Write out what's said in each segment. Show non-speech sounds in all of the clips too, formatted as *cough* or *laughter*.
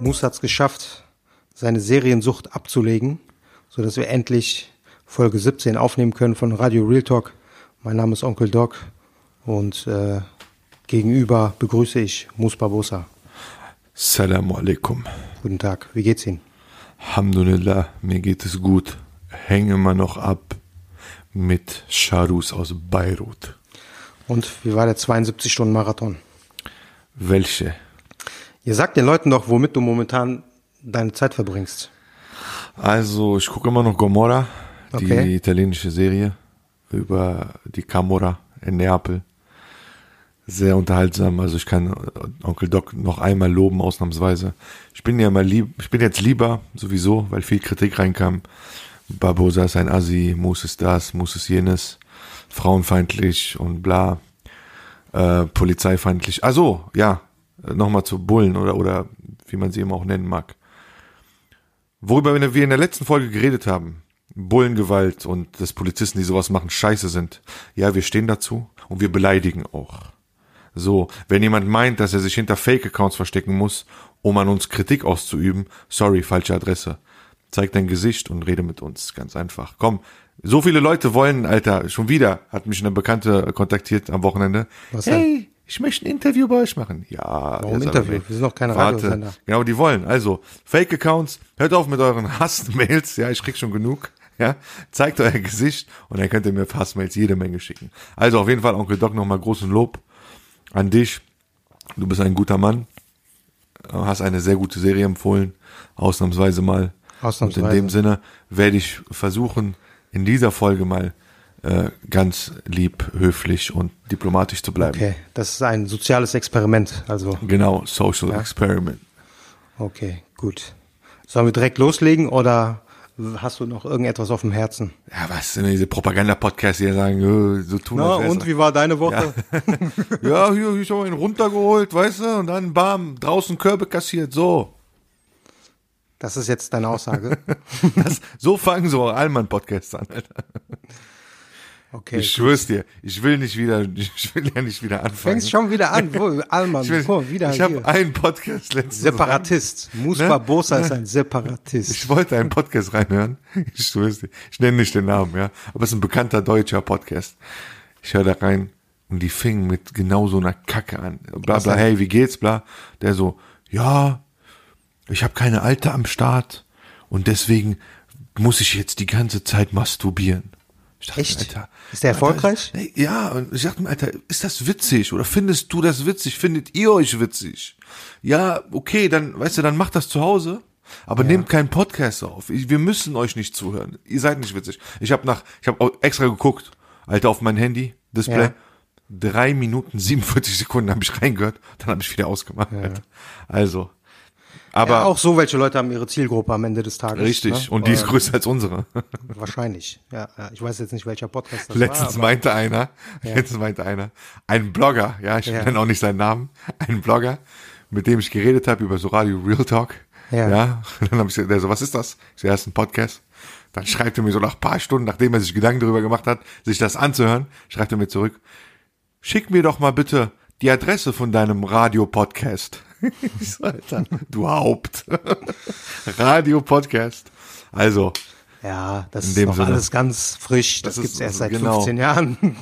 Moose hat es geschafft, seine Seriensucht abzulegen, sodass wir endlich Folge 17 aufnehmen können von Radio Real Talk. Mein Name ist Onkel Doc und äh, gegenüber begrüße ich Moose Barbosa. Salam alaikum. Guten Tag, wie geht's Ihnen? Alhamdulillah, mir geht es gut. Hänge immer noch ab mit Charus aus Beirut. Und wie war der 72-Stunden-Marathon? Welche? Ihr sagt den Leuten doch, womit du momentan deine Zeit verbringst. Also, ich gucke immer noch Gomorra, die Okay. italienische Serie über die Camorra in Neapel. Sehr unterhaltsam. Also ich kann Onkel Doc noch einmal loben, ausnahmsweise. Ich bin ja mal lieb, ich bin jetzt lieber, sowieso, weil viel Kritik reinkam. Barbosa ist ein Assi, Mus ist das, Mus ist jenes, frauenfeindlich und bla, äh, polizeifeindlich. Also, ja, nochmal zu Bullen oder, oder wie man sie immer auch nennen mag. Worüber wir in der letzten Folge geredet haben, Bullengewalt und dass Polizisten, die sowas machen, scheiße sind. Ja, wir stehen dazu und wir beleidigen auch. So, wenn jemand meint, dass er sich hinter Fake-Accounts verstecken muss, um an uns Kritik auszuüben, sorry, falsche Adresse. Zeig dein Gesicht und rede mit uns, ganz einfach. Komm, so viele Leute wollen, Alter, schon wieder hat mich eine Bekannte kontaktiert am Wochenende. Was denn? hey, ich möchte ein Interview bei euch machen. Ja, Warum Interview? Wir sind doch keine Warte. Radiosender. Genau, die wollen. Also, Fake-Accounts, hört auf mit euren *laughs* Hassmails, ja, ich krieg schon genug. Ja, zeigt euer Gesicht und dann könnt ihr mir Hassmails jede Menge schicken. Also auf jeden Fall, Onkel Doc, nochmal großen Lob an dich. Du bist ein guter Mann, hast eine sehr gute Serie empfohlen, ausnahmsweise mal. Ausnahmsweise. Und in dem Sinne werde ich versuchen, in dieser Folge mal äh, ganz lieb, höflich und diplomatisch zu bleiben. Okay, das ist ein soziales Experiment. Also, Genau, Social Experiment. okay, gut. Sollen wir direkt loslegen oder hast du noch irgendetwas auf dem Herzen? Ja, was sind diese Propaganda-Podcasts, die sagen, so tun Na, und wie war deine Woche? Ja, *laughs* hier, ich habe einen runtergeholt, weißt du, und dann bam, draußen Körbe kassiert, so. Das ist jetzt deine Aussage. *laughs* Das, so fangen so Allmann-Podcasts an, Alter. Okay. Ich schwör's dir, ich will nicht wieder, *laughs* ich will ja nicht wieder anfangen. Fängst schon wieder an. Wo, Alman, ich will, guck, wieder ich habe einen Podcast letztens. Separatist. Mus *laughs* Ne? Barbosa ist ein Separatist. Ich wollte einen Podcast reinhören. *laughs* Ich schwör's dir. Ich nenne nicht den Namen, ja. Aber es ist ein bekannter deutscher Podcast. Ich höre da rein und die fingen mit genau so einer Kacke an. Bla bla, hey, wie geht's, bla. Der so, ja, ich habe keine Alte am Start und deswegen muss ich jetzt die ganze Zeit masturbieren. Ich dachte, Echt? Alter, Ist der erfolgreich? Alter, ja, und ich dachte mir, Alter, ist das witzig oder findest du das witzig? Findet ihr euch witzig? Ja, okay, dann, weißt du, dann macht das zu Hause. Aber nehmt keinen Podcast auf. Ich- Wir müssen euch nicht zuhören. Ihr seid nicht witzig. Ich habe nach, ich habe extra geguckt, Alter, auf mein Handy, Display. Ja. Drei Minuten 47 Sekunden habe ich reingehört, dann habe ich wieder ausgemacht. Alter. Also, aber ja, auch so welche Leute haben ihre Zielgruppe am Ende des Tages. richtig. Ne? Und die ist Äh, größer als unsere. Wahrscheinlich. Ja, ja, ich weiß jetzt nicht, welcher Podcast das Letztens war. meinte einer, letztens meinte einer, ein Blogger, ja, ich Ja. nenne auch nicht seinen Namen, ein Blogger, mit dem ich geredet habe über so Radio Real Talk. Ja. Ja. Dann habe ich gesagt, der so, was ist das? Ich so, ja, ist ein Podcast. Dann schreibt er mir so nach ein paar Stunden, nachdem er sich Gedanken darüber gemacht hat, sich das anzuhören, schreibt er mir zurück, schick mir doch mal bitte die Adresse von deinem Radio-Podcast. *laughs* Alter, du Haupt. *laughs* Radio-Podcast. Also, Ja, das ist noch Sinne. alles ganz frisch. Das, Das gibt's ist- erst seit genau. 15 Jahren. *laughs*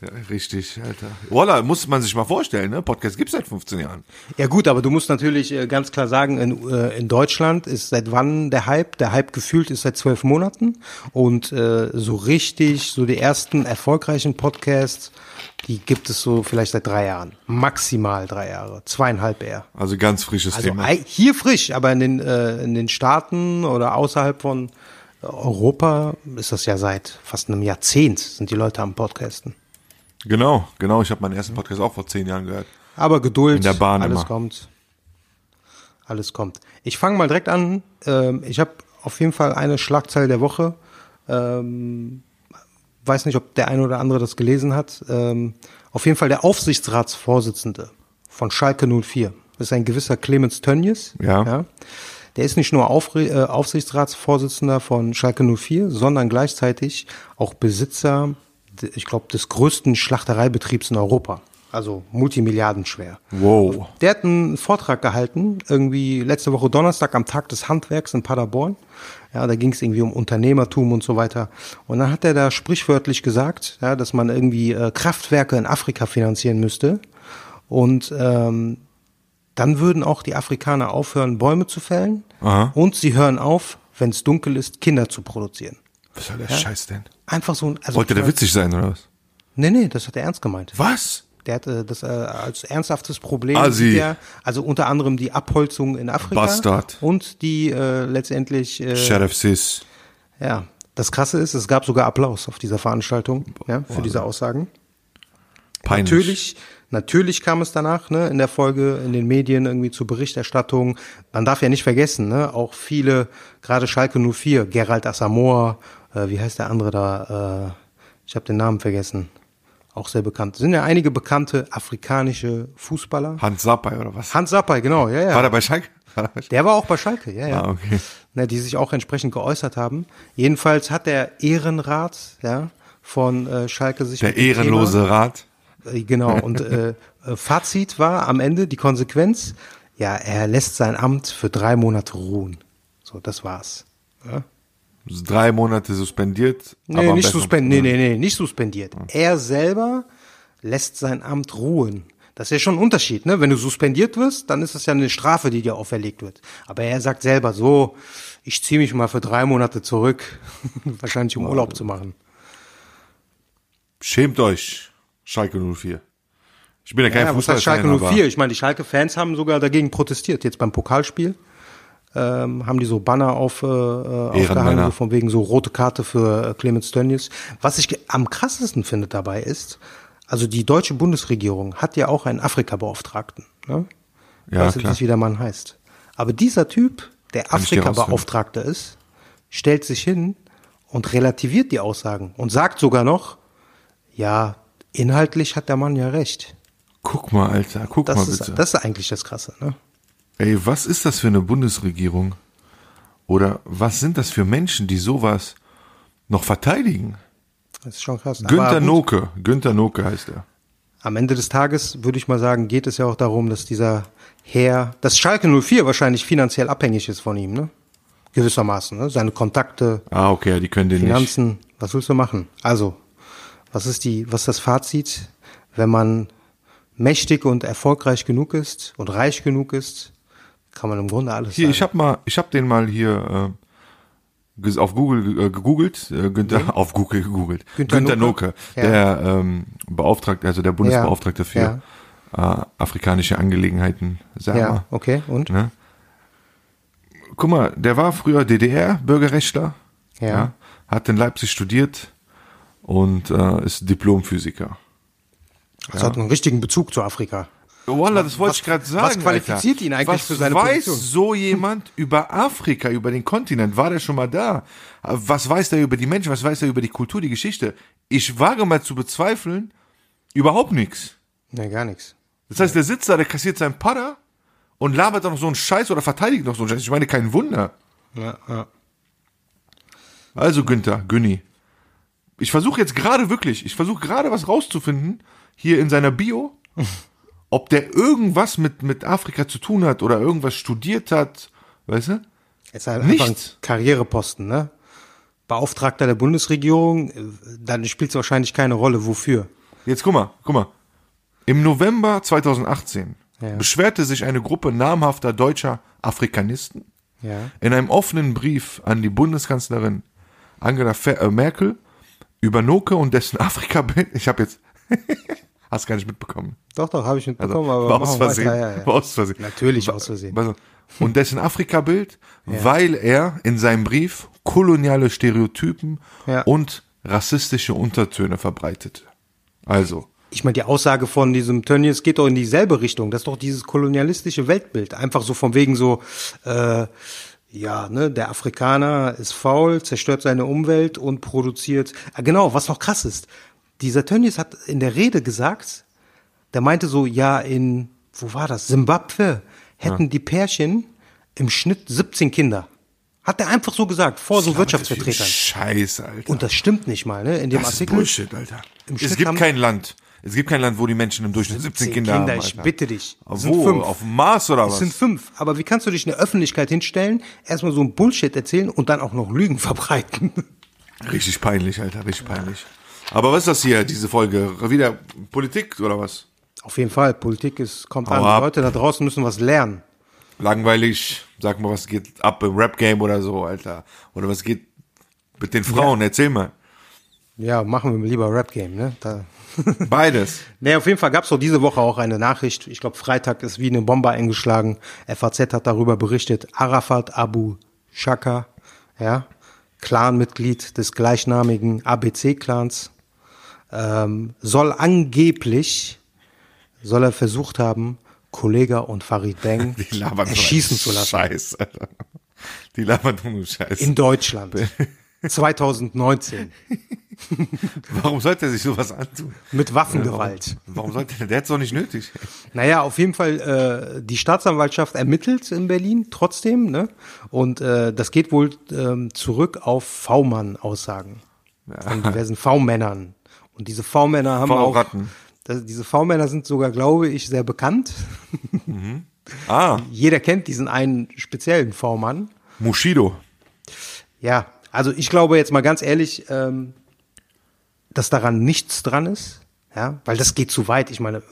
ja, richtig, Alter. Voila, muss man sich mal vorstellen, ne? Podcast gibt's seit 15 Jahren. Ja gut, aber du musst natürlich äh, ganz klar sagen, in, äh, in Deutschland ist seit wann der Hype? Der Hype gefühlt ist seit zwölf Monaten und äh, so richtig, so die ersten erfolgreichen Podcasts, die gibt es so vielleicht seit drei Jahren, maximal drei Jahre, zweieinhalb eher. Also ganz frisches Also Thema. hier frisch, aber in den äh, in den Staaten oder außerhalb von Europa ist das ja seit fast einem Jahrzehnt, sind die Leute am Podcasten. Genau, genau. Ich habe meinen ersten Podcast auch vor zehn Jahren gehört. Aber Geduld, In der Bahn alles immer. kommt. Alles kommt. Ich fange mal direkt an. Ähm, ich habe auf jeden Fall eine Schlagzeile der Woche. Ähm, weiß nicht, ob der eine oder andere das gelesen hat. Ähm, auf jeden Fall der Aufsichtsratsvorsitzende von Schalke 04. Das ist ein gewisser Clemens Tönnies. Ja. Der ist nicht nur Aufre äh, Aufsichtsratsvorsitzender von Schalke 04, sondern gleichzeitig auch Besitzer, ich glaube, des größten Schlachtereibetriebs in Europa. Also multimilliardenschwer. Wow. Der hat einen Vortrag gehalten, irgendwie letzte Woche Donnerstag am Tag des Handwerks in Paderborn. Ja, da ging es irgendwie um Unternehmertum und so weiter. Und dann hat er da sprichwörtlich gesagt, ja, dass man irgendwie äh, Kraftwerke in Afrika finanzieren müsste. Und ähm, dann würden auch die Afrikaner aufhören, Bäume zu fällen. Aha. Und sie hören auf, wenn es dunkel ist, Kinder zu produzieren. Was soll der Scheiß denn? Einfach so ein. Also Wollte der witzig sein, oder was? Nee, nee, das hat er ernst gemeint. Was? Der hat äh, das äh, als ernsthaftes Problem. Asi. sieht er, also unter anderem die Abholzung in Afrika. Bastard. Und die äh, letztendlich, äh, Sheriff Sis. ja, das Krasse ist, es gab sogar Applaus auf dieser Veranstaltung, ja, für diese Aussagen. Peinlich. Natürlich, natürlich kam es danach, ne, in der Folge, in den Medien irgendwie zur Berichterstattung. Man darf ja nicht vergessen, ne, auch viele, gerade Schalke 04, Gerald Asamoah, äh, wie heißt der andere da, äh, ich habe den Namen vergessen, auch sehr bekannt. Sind ja einige bekannte afrikanische Fußballer. Hans Sapai, oder was? Hans Sapai, genau, ja, ja. War der bei Schalke? War der bei Schalke? Der war auch bei Schalke, ja, ja. Ah, okay. Ne, die sich auch entsprechend geäußert haben. Jedenfalls hat der Ehrenrat, ja, von äh, Schalke sich Der ehrenlose Rat. Thema, äh, genau, und äh, äh, Fazit war am Ende die Konsequenz, ja, er lässt sein Amt für drei Monate ruhen. So, das war's. Ja? Drei Monate suspendiert. Nee, nicht suspendiert, nee, nee, nee, nicht suspendiert. Er selber lässt sein Amt ruhen. Das ist ja schon ein Unterschied, ne? Wenn du suspendiert wirst, dann ist das ja eine Strafe, die dir auferlegt wird. Aber er sagt selber so, ich ziehe mich mal für drei Monate zurück, *laughs* wahrscheinlich um Urlaub zu machen. Schämt euch, Schalke 04. Ich bin ja kein Ja, heißt Schalke Fußballfan, 04? Ich meine, die Schalke-Fans haben sogar dagegen protestiert. Jetzt beim Pokalspiel ähm, haben die so Banner auf, äh, äh, aufgehangen, so von wegen so rote Karte für äh, Clemens Tönnies. Was ich am krassesten finde dabei ist, also die deutsche Bundesregierung hat ja auch einen Afrika-Beauftragten. Ne? Ich Ja, weiß jetzt nicht, wie der Mann heißt. Aber dieser Typ, der Afrika-Beauftragte ist, stellt sich hin und relativiert die Aussagen und sagt sogar noch, ja, inhaltlich hat der Mann ja recht. Guck mal, Alter, guck mal Das bitte. ist, das ist eigentlich das Krasse, ne? Ey, was ist das für eine Bundesregierung? Oder was sind das für Menschen, die sowas noch verteidigen? Das ist schon krass. Günther Noke. Günther Noke heißt er. Am Ende des Tages würde ich mal sagen, geht es ja auch darum, dass dieser Herr, dass Schalke 04 wahrscheinlich finanziell abhängig ist von ihm, ne? Gewissermaßen, ne? Seine Kontakte, Ah, okay, die können den nicht. Finanzen, was willst du machen? Also, was ist die, was ist das Fazit? Wenn man mächtig und erfolgreich genug ist und reich genug ist, kann man im Grunde alles Hier, sein. ich hab mal, ich hab den mal hier äh, auf Google äh, gegoogelt, äh, Günther, auf Google gegoogelt. Günther Günther, Noke? Noke, Ja. der ähm, Beauftragte, also der Bundesbeauftragte für Äh, afrikanische Angelegenheiten, sag ja, mal. okay, und? Ne? Guck mal, der war früher DDR-Bürgerrechtler, Ja. hat in Leipzig studiert und äh, ist Diplomphysiker. Das hat einen richtigen Bezug zu Afrika. Wallah, das wollte Was- ich gerade was sagen. qualifiziert Alter. ihn eigentlich was für seine weiß Position? so jemand *laughs* über Afrika, über den Kontinent? War der schon mal da? Was weiß der über die Menschen? Was weiß er über die Kultur, die Geschichte? Ich wage mal zu bezweifeln, überhaupt nichts. Nee, gar nichts. Das heißt, der sitzt da, der kassiert seinen Padder und labert dann noch so einen Scheiß oder verteidigt noch so einen Scheiß. Ich meine, kein Wunder. Ja, ja. Also Günther, Günni. Ich versuche jetzt gerade wirklich, ich versuche gerade was rauszufinden, hier in seiner Bio, *laughs* ob der irgendwas mit, mit Afrika zu tun hat oder irgendwas studiert hat, weißt du? Ist halt einfach ein Nichts. Karriereposten, ne? Beauftragter der Bundesregierung, äh, dann spielt es wahrscheinlich keine Rolle, wofür. Jetzt guck mal, guck mal. Im November 2018 Ja. beschwerte sich eine Gruppe namhafter deutscher Afrikanisten Ja. in einem offenen Brief an die Bundeskanzlerin Angela äh, Merkel über Noke und dessen *laughs* Afrika-Bild. Ich habe jetzt, *laughs* hast gar nicht mitbekommen. Doch, doch, habe ich Also, mitbekommen, aber war machen aus Versehen. Ja, ja. War aus Versehen. Natürlich aus Versehen. Also, und dessen Afrika-Bild, *laughs* weil er in seinem Brief koloniale Stereotypen Ja. und rassistische Untertöne verbreitet. Also, Ich meine, die Aussage von diesem Tönnies geht doch in dieselbe Richtung. Das ist doch dieses kolonialistische Weltbild. Einfach so von wegen so, äh, ja, ne, der Afrikaner ist faul, zerstört seine Umwelt und produziert. Ah, genau, was noch krass ist. Dieser Tönnies hat in der Rede gesagt, der meinte so, ja, in, wo war das? Simbabwe hätten die Pärchen im Schnitt 17 Kinder. Hat er einfach so gesagt, vor so Wirtschaftsvertretern. Scheiße, Alter. Und das stimmt nicht mal, ne? In dem das ist Artikel. Bullshit, Alter. Es Schnitt gibt kein Land. Es gibt kein Land, wo die Menschen im Durchschnitt 17 Kinder, haben. ich Alter. bitte dich. Es Wo? fünf. Auf dem Mars oder Es was? sind fünf. Aber wie kannst du dich in der Öffentlichkeit hinstellen, erstmal so ein Bullshit erzählen und dann auch noch Lügen *laughs* verbreiten? Richtig peinlich, Alter, richtig peinlich. Aber was ist das hier, diese Folge? Wieder Politik oder was? Auf jeden Fall, Politik ist, kommt Hau an. ab. Die Leute da draußen müssen was lernen. Langweilig. Sag mal, was geht ab im Rap-Game oder so, Alter. Oder was geht mit den Frauen? Erzähl mal. Ja, machen wir lieber Rap-Game, ne? Da. *laughs* Beides. Nee, auf jeden Fall gab's doch diese Woche auch eine Nachricht. Ich glaube, Freitag ist wie eine Bombe eingeschlagen. FAZ hat darüber berichtet. Arafat Abu Shaka, ja, Clanmitglied des gleichnamigen ABC-Clans, ähm, soll angeblich, soll er versucht haben, Kollega und Farid *laughs* nur erschießen zu lassen. Scheiß, Alter. Die labern nur einen Scheiß. In Deutschland. *laughs* 2019. *laughs* Warum sollte er sich sowas antun? Mit Waffengewalt. Warum sollte er? Der hat's doch nicht nötig. Naja, auf jeden Fall, äh, die Staatsanwaltschaft ermittelt in Berlin trotzdem, ne? Und äh, das geht wohl ähm, zurück auf V-Mann-Aussagen von diversen V-Männern. Und diese V-Männer haben auch. Das, diese V-Männer sind sogar, glaube ich, sehr bekannt. Ah, Jeder kennt diesen einen speziellen V-Mann. Mushido. Ja, also ich glaube jetzt mal ganz ehrlich, ähm, dass daran nichts dran ist, ja, weil das geht zu weit. Ich meine,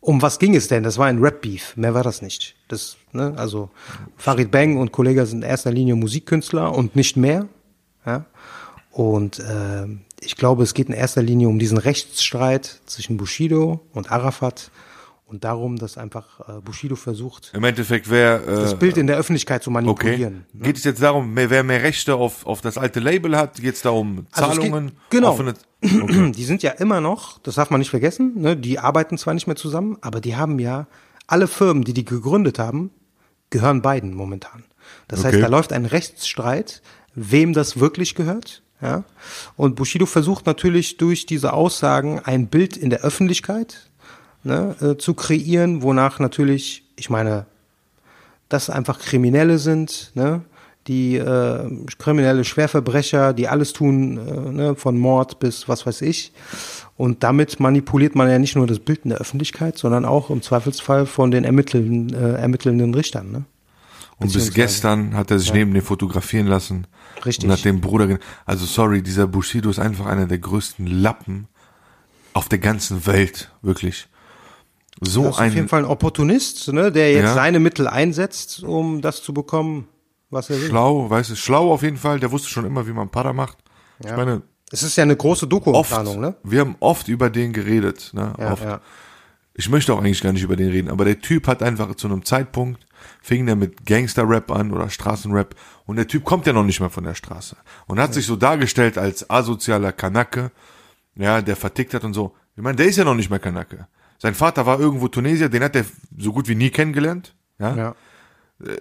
um was ging es denn? Das war ein Rap-Beef, mehr war das nicht. Das, ne, also Farid Bang und Kollege sind in erster Linie Musikkünstler und nicht mehr, ja. Und ähm, ich glaube, es geht in erster Linie um diesen Rechtsstreit zwischen Bushido und Arafat und darum, dass einfach äh, Bushido versucht, Im Endeffekt das äh, Bild in der Öffentlichkeit zu okay. manipulieren. Geht es jetzt darum, wer wer mehr Rechte auf, auf das alte Label hat? Geht es da um Also es geht- Zahlungen? genau. Offene, *clears throat* Die sind ja immer noch, das darf man nicht vergessen, ne, die arbeiten zwar nicht mehr zusammen, aber die haben ja, alle Firmen, die die gegründet haben, gehören beiden momentan. Das heißt, Okay. da läuft ein Rechtsstreit, wem das wirklich gehört. Ja? Und Bushido versucht natürlich durch diese Aussagen ein Bild in der Öffentlichkeit ne, äh, zu kreieren, wonach natürlich, ich meine, das einfach Kriminelle sind, ne? die äh, kriminelle Schwerverbrecher, die alles tun, äh, ne? von Mord bis was weiß ich. Und damit manipuliert man ja nicht nur das Bild in der Öffentlichkeit, sondern auch im Zweifelsfall von den ermittelnden, äh, ermittelnden Richtern. Ne? Und bis gestern hat er sich neben dem fotografieren lassen. Richtig. Und hat den Bruder, also sorry, dieser Bushido ist einfach einer der größten Lappen auf der ganzen Welt, wirklich. So Das ist auf jeden ein Fall ein Opportunist, ne? der jetzt Ja. seine Mittel einsetzt, um das zu bekommen, was er will. schlau, weißt du, schlau auf jeden Fall, der wusste schon immer, wie man Para macht. Ich meine, Es ist ja eine große Doku-Planung, ne? wir haben oft über den geredet, ne? Ja, oft. ja. Ich möchte auch eigentlich gar nicht über den reden, aber der Typ hat einfach zu einem Zeitpunkt, fing der mit Gangster-Rap an oder Straßenrap und der Typ kommt ja noch nicht mal von der Straße und hat sich so dargestellt als asozialer Kanake, ja, der vertickt hat und so. Ich meine, der ist ja noch nicht mal Kanake. Sein Vater war irgendwo Tunesier, den hat er so gut wie nie kennengelernt, ja. Ja.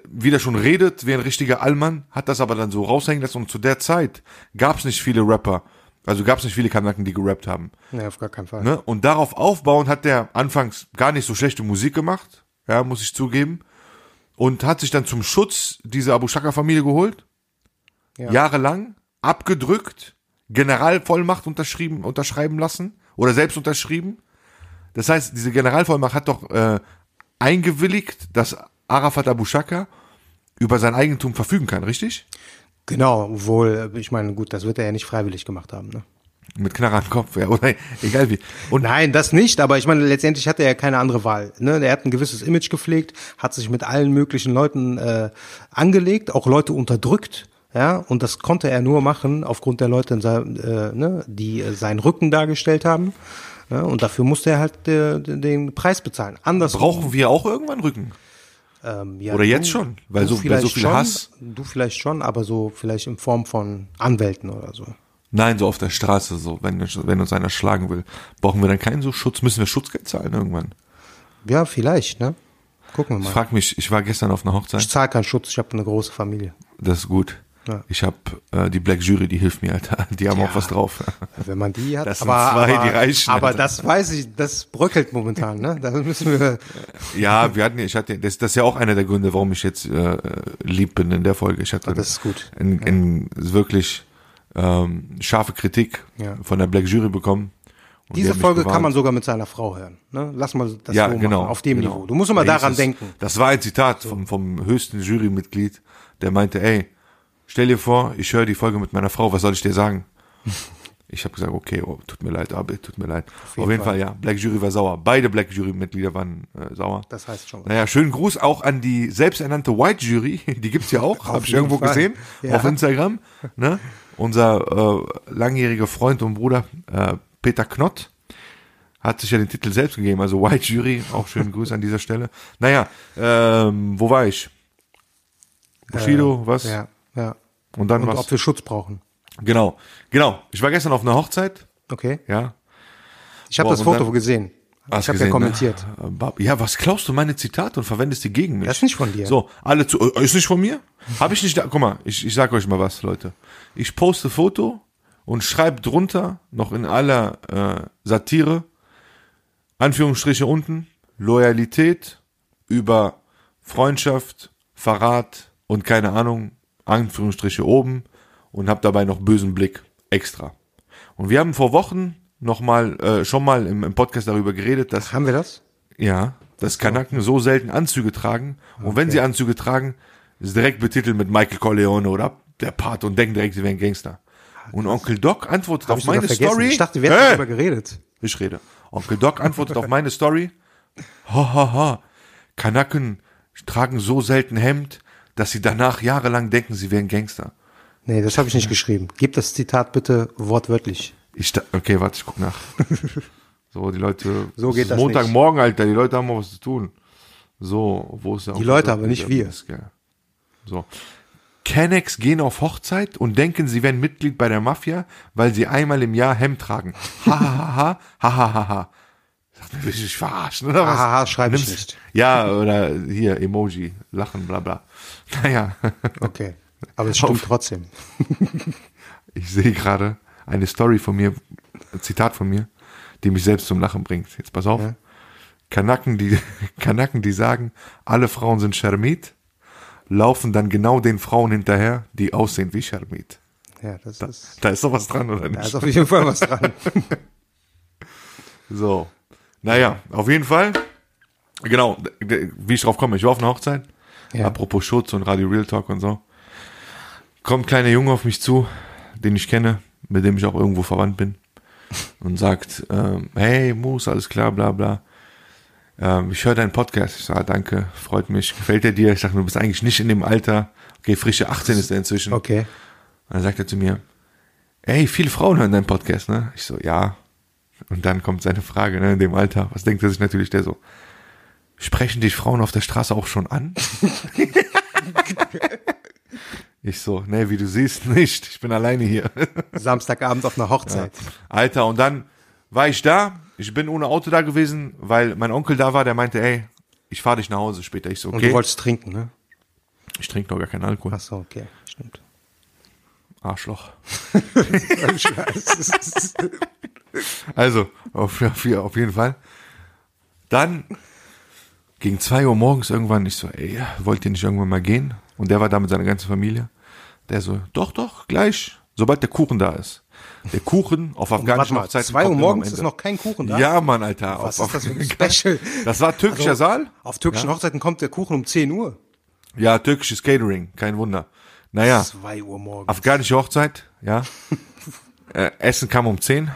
Wie der schon redet, wie ein richtiger Allmann, hat das aber dann so raushängen lassen und zu der Zeit gab es nicht viele Rapper, also gab es nicht viele Kanaken, die gerappt haben. Nee, auf gar keinen Fall. Ne? Und darauf aufbauen hat der anfangs gar nicht so schlechte Musik gemacht, ja, muss ich zugeben. Und hat sich dann zum Schutz diese Abu Shaka-Familie geholt. Ja. Jahrelang abgedrückt, Generalvollmacht unterschrieben, unterschreiben lassen oder selbst unterschrieben. Das heißt, diese Generalvollmacht hat doch äh, eingewilligt, dass Arafat Abu Shaka über sein Eigentum verfügen kann, richtig? Genau, wohl, ich meine, gut, das wird er ja nicht freiwillig gemacht haben, ne? Mit Knarre am Kopf, ja, oder *laughs* egal wie. Und Nein, das nicht, aber ich meine, letztendlich hat er ja keine andere Wahl. Ne? Der hat ein gewisses Image gepflegt, hat sich mit allen möglichen Leuten äh, angelegt, auch Leute unterdrückt. Ja, und das konnte er nur machen aufgrund der Leute, in seinem, äh, ne, die äh, seinen Rücken dargestellt haben. Ja, und dafür musste er halt äh, den Preis bezahlen. Anders brauchen wir auch irgendwann Rücken? Ähm, ja, Oder jetzt schon, weil so- weil so viel schon, Hass- Du vielleicht schon, aber so vielleicht in Form von Anwälten oder so. Nein, so auf der Straße, so, wenn, wenn uns einer schlagen will. Brauchen wir dann keinen so Schutz? Müssen wir Schutzgeld zahlen irgendwann? Ja, vielleicht, ne? Gucken wir Ich mal. frag mich, ich war gestern auf einer Ich Hochzeit. zahle keinen Schutz, ich habe eine große Familie. Das ist gut. Ja. Ich habe äh, die Black Jury, die hilft mir, Alter. Die haben Ja. auch was drauf. Wenn man die hat, Das sind aber, zwei, aber, die reichen, aber Alter. das weiß ich, das bröckelt momentan, ne? Da müssen wir. ja, wir hatten, ich hatte, das, das ist ja auch einer der Gründe, warum ich jetzt äh, lieb bin in der Folge. Ich hatte Ah, das ist gut. In, in, wirklich ähm, scharfe Kritik Ja. von der Black Jury bekommen. Und die Diese Folge kann man sogar mit seiner Frau hören. Ne? Lass mal das ja, so genau, machen, auf dem genau. Niveau. Du musst immer Da daran es, denken. Das war ein Zitat vom, vom höchsten Jurymitglied, der meinte, ey, stell dir vor, ich höre die Folge mit meiner Frau, was soll ich dir sagen? Ich habe gesagt, okay, oh, tut mir leid, Abi, tut mir leid. Auf jeden, jeden Fall. ja. Black Jury war sauer. Beide Black Jury-Mitglieder waren äh, sauer. Das heißt schon. was. Naja, schönen Gruß auch an die selbsternannte White Jury. *laughs* Die gibt's ja auch, habe ich irgendwo Fall. gesehen Ja. auf Instagram. Ne? Unser äh, langjähriger Freund und Bruder äh, Peter Knott hat sich ja den Titel selbst gegeben, also White Jury. Auch schönen Gruß an dieser Stelle. Naja, ähm, wo war ich? *laughs* Bushido, was? Äh, Ja, ja. Und dann Und was? ob wir Schutz brauchen. Genau, genau. Ich war gestern auf einer Hochzeit. Okay. Ja, Ich habe das Foto dann- gesehen. Ich habe ja gesehen, kommentiert. Ne? Ja, was klaust du meine Zitate und verwendest die gegen mich? Das ist nicht von dir. So, alle zu, äh, ist nicht von mir? Habe ich nicht da, guck mal, ich, ich sag euch mal was, Leute. Ich poste Foto und schreibe drunter, noch in aller äh, Satire, Anführungsstriche unten, Loyalität über Freundschaft, Verrat und keine Ahnung, Anführungsstriche oben und hab dabei noch bösen Blick extra. Und wir haben vor Wochen noch mal, äh, schon mal im, im Podcast darüber geredet, dass Haben wir das? ja, dass Kanaken so selten Anzüge tragen. Und wenn sie Anzüge tragen, ist direkt betitelt mit Michael Corleone oder der Part und denken direkt, sie wären Gangster. Und Onkel Doc antwortet Hab auf meine. Story. Ich dachte, wir hätten Hey, darüber geredet. ich rede. Onkel Doc antwortet auf meine Story. Ha, ha, ha. Kanaken tragen so selten Hemd, dass sie danach jahrelang denken, sie wären Gangster. Nee, das habe ich nicht geschrieben. Gib das Zitat bitte wortwörtlich. Ich, okay, warte, ich guck nach. *laughs* so, die Leute. So geht ist das Montagmorgen, Alter, die Leute haben auch was zu tun. So, wo ist der Die Leute, aber nicht wir. So. Kennex gehen auf Hochzeit und denken, sie wären Mitglied bei der Mafia, weil sie einmal im Jahr Hemd tragen. Ha, ha, ha, ha, ha, ha, ha, ha. Sagt mir, will ich dich verarschen, oder was? Ha, ha, ha, schreib ich nicht. Ja, oder hier, Emoji, lachen, bla, bla. Naja. Okay. Aber es stimmt trotzdem. *laughs* Ich sehe gerade eine Story von mir, ein Zitat von mir, die mich selbst zum Lachen bringt. Jetzt pass auf. Ja. Kanaken, die, *laughs* Kanaken, die sagen, alle Frauen sind Schermit, laufen dann genau den Frauen hinterher, die aussehen wie Schermit. Ja, das ist, Da ist doch was dran, oder da nicht? ist auf jeden Fall was dran. *laughs* So. Naja, auf jeden Fall. Genau, wie ich drauf komme, ich war auf einer Hochzeit. Ja. Apropos Schutz und Radio Real Talk und so. Kommt ein kleiner Junge auf mich zu, den ich kenne, mit dem ich auch irgendwo verwandt bin. *laughs* Und sagt, ähm, hey Moos, alles klar, bla bla. Ähm, ich höre deinen Podcast. Ich sage, danke, freut mich. Gefällt er dir? Ich sage, du bist eigentlich nicht in dem Alter. Okay, frische 18 ist er inzwischen. Okay. Und dann sagt er zu mir, ey, viele Frauen hören deinen Podcast, ne? Ich so, ja. Und dann kommt seine Frage, ne, in dem Alter. Was denkt er sich natürlich der so? Sprechen dich Frauen auf der Straße auch schon an? *laughs* ich so, ne, wie du siehst, nicht. Ich bin alleine hier. *laughs* Samstagabend auf einer Hochzeit. Alter, und dann war ich da. Ich bin ohne Auto da gewesen, weil mein Onkel da war, der meinte, ey, ich fahre dich nach Hause später. Ich so, Und okay. du wolltest trinken, ne? ich trinke noch gar keinen Alkohol. Ach so, okay. Stimmt. Arschloch. *laughs* Also, auf, auf, auf jeden Fall. Dann gegen zwei Uhr morgens irgendwann, ich so, ey, wollt ihr nicht irgendwann mal gehen? Und der war da mit seiner ganzen Familie. Der so, doch, doch, gleich, sobald der Kuchen da ist. Der Kuchen auf afghanischen Hochzeiten. zwei Uhr morgens ist noch kein Kuchen da? Ja, Mann, Alter. Was auf, ist das für ein Special? Das war türkischer Also, Saal? Auf türkischen Hochzeiten kommt der Kuchen um 10 Uhr. Ja, türkisches Catering, kein Wunder. Naja, 2 Uhr morgens. afghanische Hochzeit, ja. *laughs* äh, Essen kam um 10.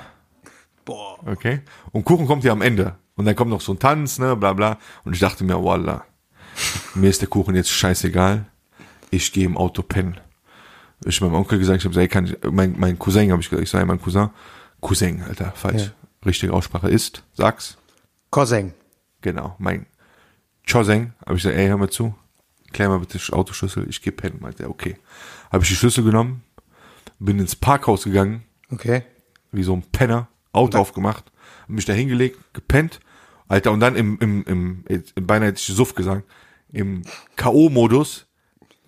Boah. Okay. Und Kuchen kommt ja am Ende. Und dann kommt noch so ein Tanz, ne, bla bla. Und ich dachte mir, voila, mir ist der Kuchen jetzt scheißegal. Ich gehe im Auto pennen. Ich meinem Onkel gesagt, ich habe gesagt, ey, kann ich, mein, mein Cousin habe ich gesagt, ich sage mein Cousin. Cousin, Alter, falsch. Ja. Richtige Aussprache ist, sag's. Koseng. Genau, mein Choseng, habe ich gesagt, ey, hör mal zu, klär mal bitte Autoschlüssel, ich geh pennen. Meinte er, okay. Habe ich die Schlüssel genommen, bin ins Parkhaus gegangen, Okay. wie so ein Penner, Auto aufgemacht, mich da hingelegt, gepennt, Alter, und dann im, im, im, im beinahe hätte ich Suff gesagt, im K.O.-Modus,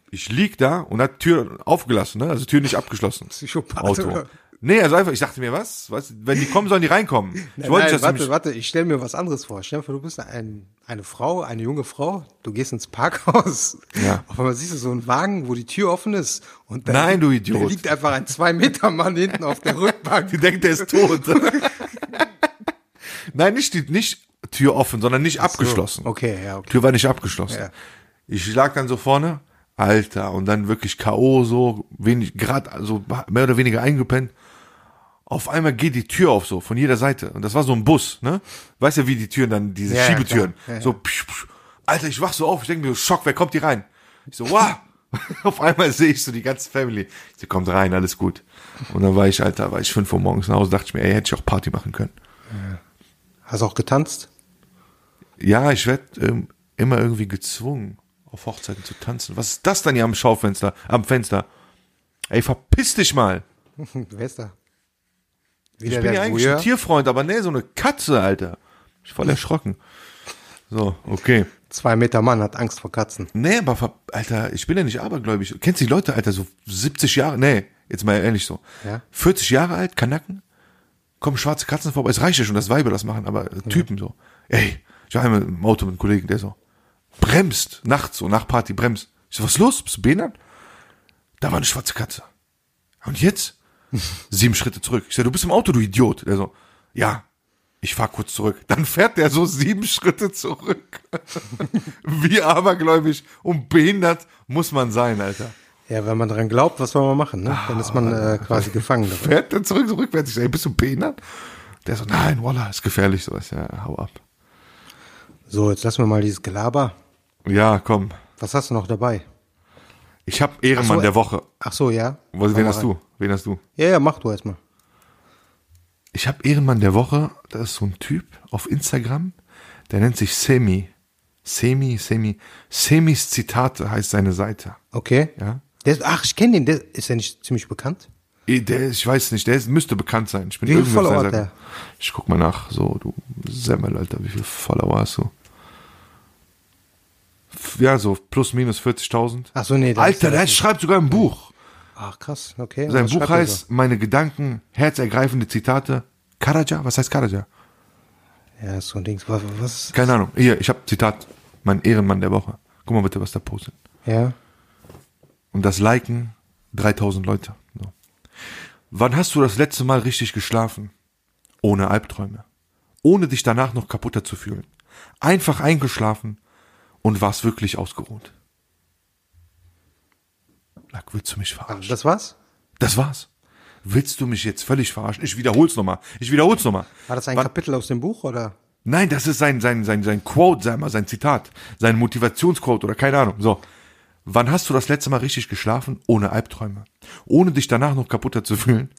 ich lieg da und hat Tür aufgelassen, ne? also Tür nicht abgeschlossen. Psychopath. Auto. oder? Nee, also einfach, ich dachte mir, was? was? Wenn die kommen, sollen die reinkommen. *laughs* Ich wollte Nein, nicht, warte, warte, ich stelle mir was anderes vor. Stell dir vor, du bist ein, eine Frau, eine junge Frau, du gehst ins Parkhaus. Ja. *laughs* Auf einmal siehst du so einen Wagen, wo die Tür offen ist. Und da Nein, du Idiot. Da liegt einfach ein zwei Meter Mann hinten auf der *laughs* Rückbank. die denkt, der ist tot. Nein, nicht, die, nicht Tür offen, sondern nicht abgeschlossen. Okay, ja, okay. Tür war nicht abgeschlossen. Ja. Ich lag dann so vorne, Alter, und dann wirklich K.O. so, wenig, grad, also mehr oder weniger eingepennt. Auf einmal geht die Tür auf so, von jeder Seite. Und das war so ein Bus, ne? Weißt ja, wie die Türen dann, diese Ja, ja, Schiebetüren. Ja, ja. So, psch, psch. Alter, ich wach so auf, ich denke mir, Schock, wer kommt hier rein? Ich so, wow. *laughs* auf einmal sehe ich so die ganze Family. Sie kommt rein, alles gut. Und dann war ich, Alter, war ich fünf Uhr morgens nach Hause, dachte ich mir, ey, hätte ich auch Party machen können. Hast du auch getanzt? Ja, ich werde ähm, immer irgendwie gezwungen, auf Hochzeiten zu tanzen. Was ist das dann hier am Schaufenster, am Fenster? Ey, verpiss dich mal. *laughs* Wer ist da? Ich Wieder bin ja eigentlich ein Tierfreund, aber nee, so eine Katze, Alter. Ich voll erschrocken. So, okay. Zwei Meter Mann hat Angst vor Katzen. Nee, aber, Alter, ich bin ja nicht abergläubig. Kennst du die Leute, Alter, so 70 Jahre, nee, jetzt mal ehrlich so. Ja. 40 Jahre alt, Kanacken, kommen schwarze Katzen vorbei. Es reicht ja schon, dass Weiber das machen, aber Typen so. Ey, ich war einmal im Auto mit einem Kollegen, der so, bremst, nachts so, nach Party, bremst. Ich so, was ist los? Bist du behindert? Da war eine schwarze Katze. Und jetzt? *laughs* Sieben Schritte zurück. Ich so, du bist im Auto, du Idiot. Der so, ja, ich fahr kurz zurück. Dann fährt der so sieben Schritte zurück. *laughs* Wie abergläubig und behindert muss man sein, Alter. Ja, wenn man dran glaubt, was soll man machen, ne? Dann ist man äh, quasi gefangen. *laughs* Dabei. Fährt der zurück, so rückwärts. Ich ey, bist du behindert? Der so, nein, Wallah, ist gefährlich. So, ich so, ja, hau ab. So, jetzt lassen wir mal dieses Gelaber. Ja, komm. Was hast du noch dabei? Ich hab Ehrenmann so, der Woche. Ach so, ja. Was, wen hast rein. du? Wen hast du? Ja, ja, mach du erstmal. Ich hab Ehrenmann der Woche. Das ist so ein Typ auf Instagram. Der nennt sich Semi. Semi, Semi. Semis Zitate heißt seine Seite. Okay. Ja. Der ist, ach, ich kenne den. Der ist ja nicht ziemlich bekannt. Eh, Der, ich weiß nicht, der ist, müsste bekannt sein. Ich bin Wie viele Follower hat Seite. Ich guck mal nach. So, du Semmel, Alter, wie viele Follower hast du? Ja, so plus minus 40.000. Ach so, nee. der Alter, ja- der schreibt sogar ein Buch. Ach, krass. Okay. Sein Buch heißt Meine Gedanken, herzergreifende Zitate. Karaja? Was heißt Karaja? So? Ja, so ein Ding. Was? was Keine Ahnung. Hier, ich habe Zitat. Mein Ehrenmann der Woche. Guck mal bitte, was da postet. ja. Und das liken 3000 Leute. So. Wann hast du das letzte Mal richtig geschlafen? Ohne Albträume. Ohne dich danach noch kaputter zu fühlen. Einfach eingeschlafen und warst wirklich ausgeruht. Lack, willst du mich verarschen? Das war's? Das war's. Willst du mich jetzt völlig verarschen? Ich wiederhol's nochmal. Ich wiederhol's nochmal. War das ein Wann- Kapitel aus dem Buch oder? Nein, das ist sein, sein, sein, sein Quote, sag mal, sein Zitat, sein Motivationsquote oder keine Ahnung. So. Wann hast du das letzte Mal richtig geschlafen? Ohne Albträume. Ohne dich danach noch kaputter zu fühlen.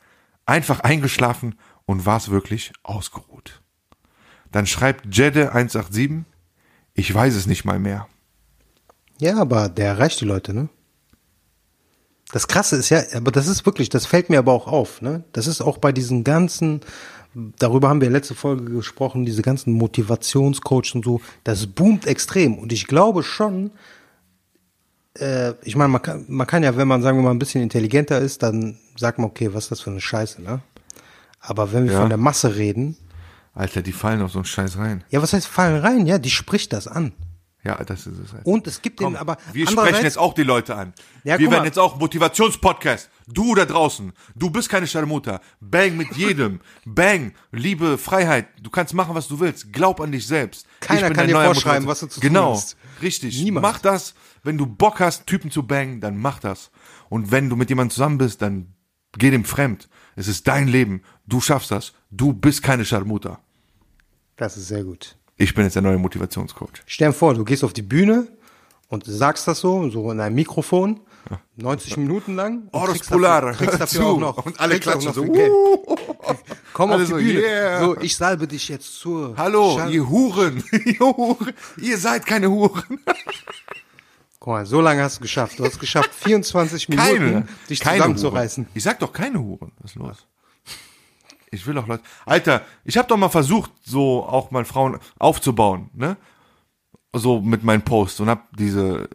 Einfach eingeschlafen und warst wirklich ausgeruht. Dann schreibt Jedde187, ich weiß es nicht mal mehr. Ja, aber der erreicht die Leute, ne? Das Krasse ist ja, aber das ist wirklich, das fällt mir aber auch auf, ne? Das ist auch bei diesen ganzen, darüber haben wir letzte Folge gesprochen, diese ganzen Motivationscoaches und so, das boomt extrem. Und ich glaube schon, äh, ich meine, man kann, man kann ja, wenn man, sagen wir mal, ein bisschen intelligenter ist, dann sagt man, okay, was ist das für eine Scheiße, ne? Aber wenn wir Ja. von der Masse reden, Alter, die fallen auf so einen Scheiß rein. ja, was heißt fallen rein? Ja, die spricht das an. Ja, das ist es. Alter. Und es gibt Komm, den, aber wir sprechen jetzt auch die Leute an. Ja, wir werden jetzt auch Motivationspodcast. Du da draußen, du bist keine Schalmutter. Bang mit jedem. *laughs* Bang, Liebe, Freiheit. Du kannst machen, was du willst. Glaub an dich selbst. Keiner kann dir vorschreiben, was du zu tun Genau, hast. richtig. Niemand. Mach das. Wenn du Bock hast, Typen zu bangen, dann mach das. Und wenn du mit jemandem zusammen bist, dann geh dem fremd. Es ist dein Leben. Du schaffst das. Du bist keine Scharmutter. Das ist sehr gut. Ich bin jetzt der neue Motivationscoach. Stell dir vor, du gehst auf die Bühne und sagst das so, so in einem Mikrofon, 90 Minuten lang. und Horus kriegst dafür- zu. auch noch. Und alle klatschen so. "Uh." *laughs* Komm Alle auf die so, Bühne. yeah. So, ich salbe dich jetzt zur. Hallo, ihr Huren. *laughs* ihr Huren. Ihr seid keine Huren. *laughs* Guck mal, so lange hast du geschafft. Du hast geschafft, *laughs* 24 Minuten Keine. dich keine zusammenzureißen. Huren. Ich sag doch keine Huren. Was ist los? Ich will auch Leute. Alter, ich habe doch mal versucht, so auch mal Frauen aufzubauen, ne? So mit meinen Posts und hab diese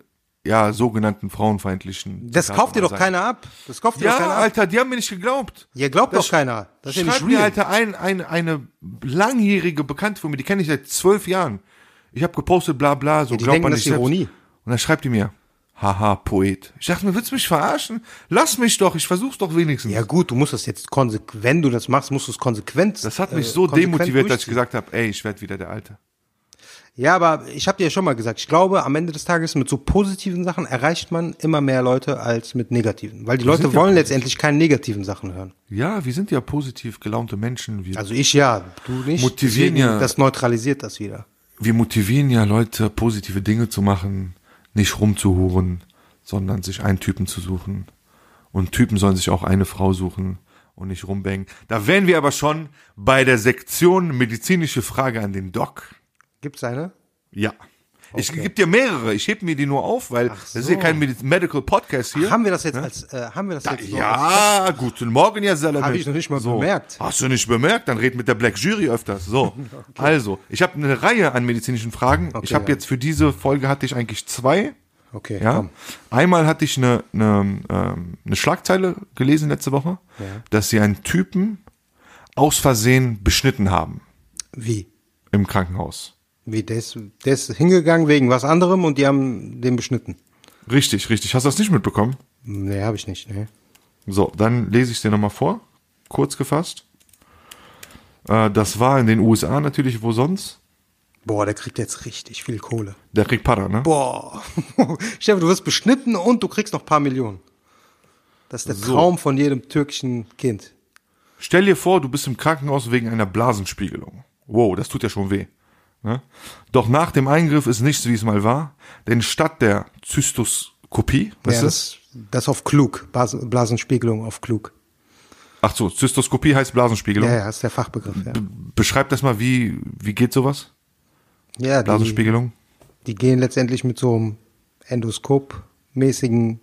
ja sogenannten frauenfeindlichen. Das Zitate kauft dir doch sagen. keiner ab. Das kauft dir Ja, doch keiner ab. Alter, die haben mir nicht geglaubt. Hier glaubt Das doch keiner. Das ist ja nicht mir, real. Alter, ein, ein, eine langjährige Bekannte von mir, die kenne ich seit zwölf Jahren. Ich habe gepostet, bla bla, so die glaubt denken, man das nicht ist selbst. Und dann schreibt die mir, haha, Poet. Ich dachte mir, willst du mich verarschen? Lass mich doch, ich versuch's doch wenigstens. Ja gut, du musst das jetzt konsequent, wenn du das machst, musst du es konsequent. das hat mich äh, so konsequent demotiviert, dass ich gesagt habe, ey, ich werde wieder der Alte. Ja, aber ich habe dir ja schon mal gesagt, ich glaube, am Ende des Tages mit so positiven Sachen erreicht man immer mehr Leute als mit negativen. Weil die Leute sind ja wollen letztendlich keine negativen Sachen hören. Ja, wir sind ja positiv gelaunte Menschen. Wir, Also ich ja, du nicht. Motivieren ja- Das neutralisiert das wieder. wir motivieren ja Leute, positive Dinge zu machen, nicht rumzuhuren, sondern sich einen Typen zu suchen. Und Typen sollen sich auch eine Frau suchen und nicht rumbängen. Da wären wir aber schon bei der Sektion medizinische Frage an den Doc. Gibt's eine? Ja. Ich Okay. gebe dir mehrere. Ich heb mir die nur auf, weil das ist so. ja kein Medi- Medical Podcast hier. Haben wir das jetzt als, äh, haben wir das jetzt so als- ja, guten Morgen, ja Salamit. Hab ich noch nicht mal so. bemerkt. Hast du nicht bemerkt? Dann red mit der Black Jury öfters. So, *laughs* also, ich habe eine Reihe an medizinischen Fragen. ich habe ja. jetzt für diese Folge hatte ich eigentlich zwei. Okay, Ja. komm. Einmal hatte ich eine, eine, ähm, eine Schlagzeile gelesen letzte Woche, dass sie einen Typen aus Versehen beschnitten haben Wie? im Krankenhaus. Wie, der ist, der ist hingegangen wegen was anderem und die haben den beschnitten. Richtig, richtig. Hast du das nicht mitbekommen? Nee, habe ich nicht, nee. So, dann lese ich es dir nochmal vor, kurz gefasst. Äh, das war in den USA natürlich, wo sonst? Boah, der kriegt jetzt richtig viel Kohle. Der kriegt Para, ne? Boah. *laughs* Stefan, du wirst beschnitten und du kriegst noch ein paar Millionen. Das ist der Traum von jedem türkischen Kind. Stell dir vor, du bist im Krankenhaus wegen einer Blasenspiegelung. Wow, das tut ja schon weh. Ne? Doch nach dem Eingriff ist nichts, wie es mal war, denn statt der Zystoskopie, was ja, ist das? das, auf klug. Blasenspiegelung auf klug. Ach so, Zystoskopie heißt Blasenspiegelung. Ja, ja, ist der Fachbegriff. Ja, Beschreib das mal, wie, wie geht sowas? ja die, Blasenspiegelung? die gehen letztendlich mit so einem Endoskop-mäßigen,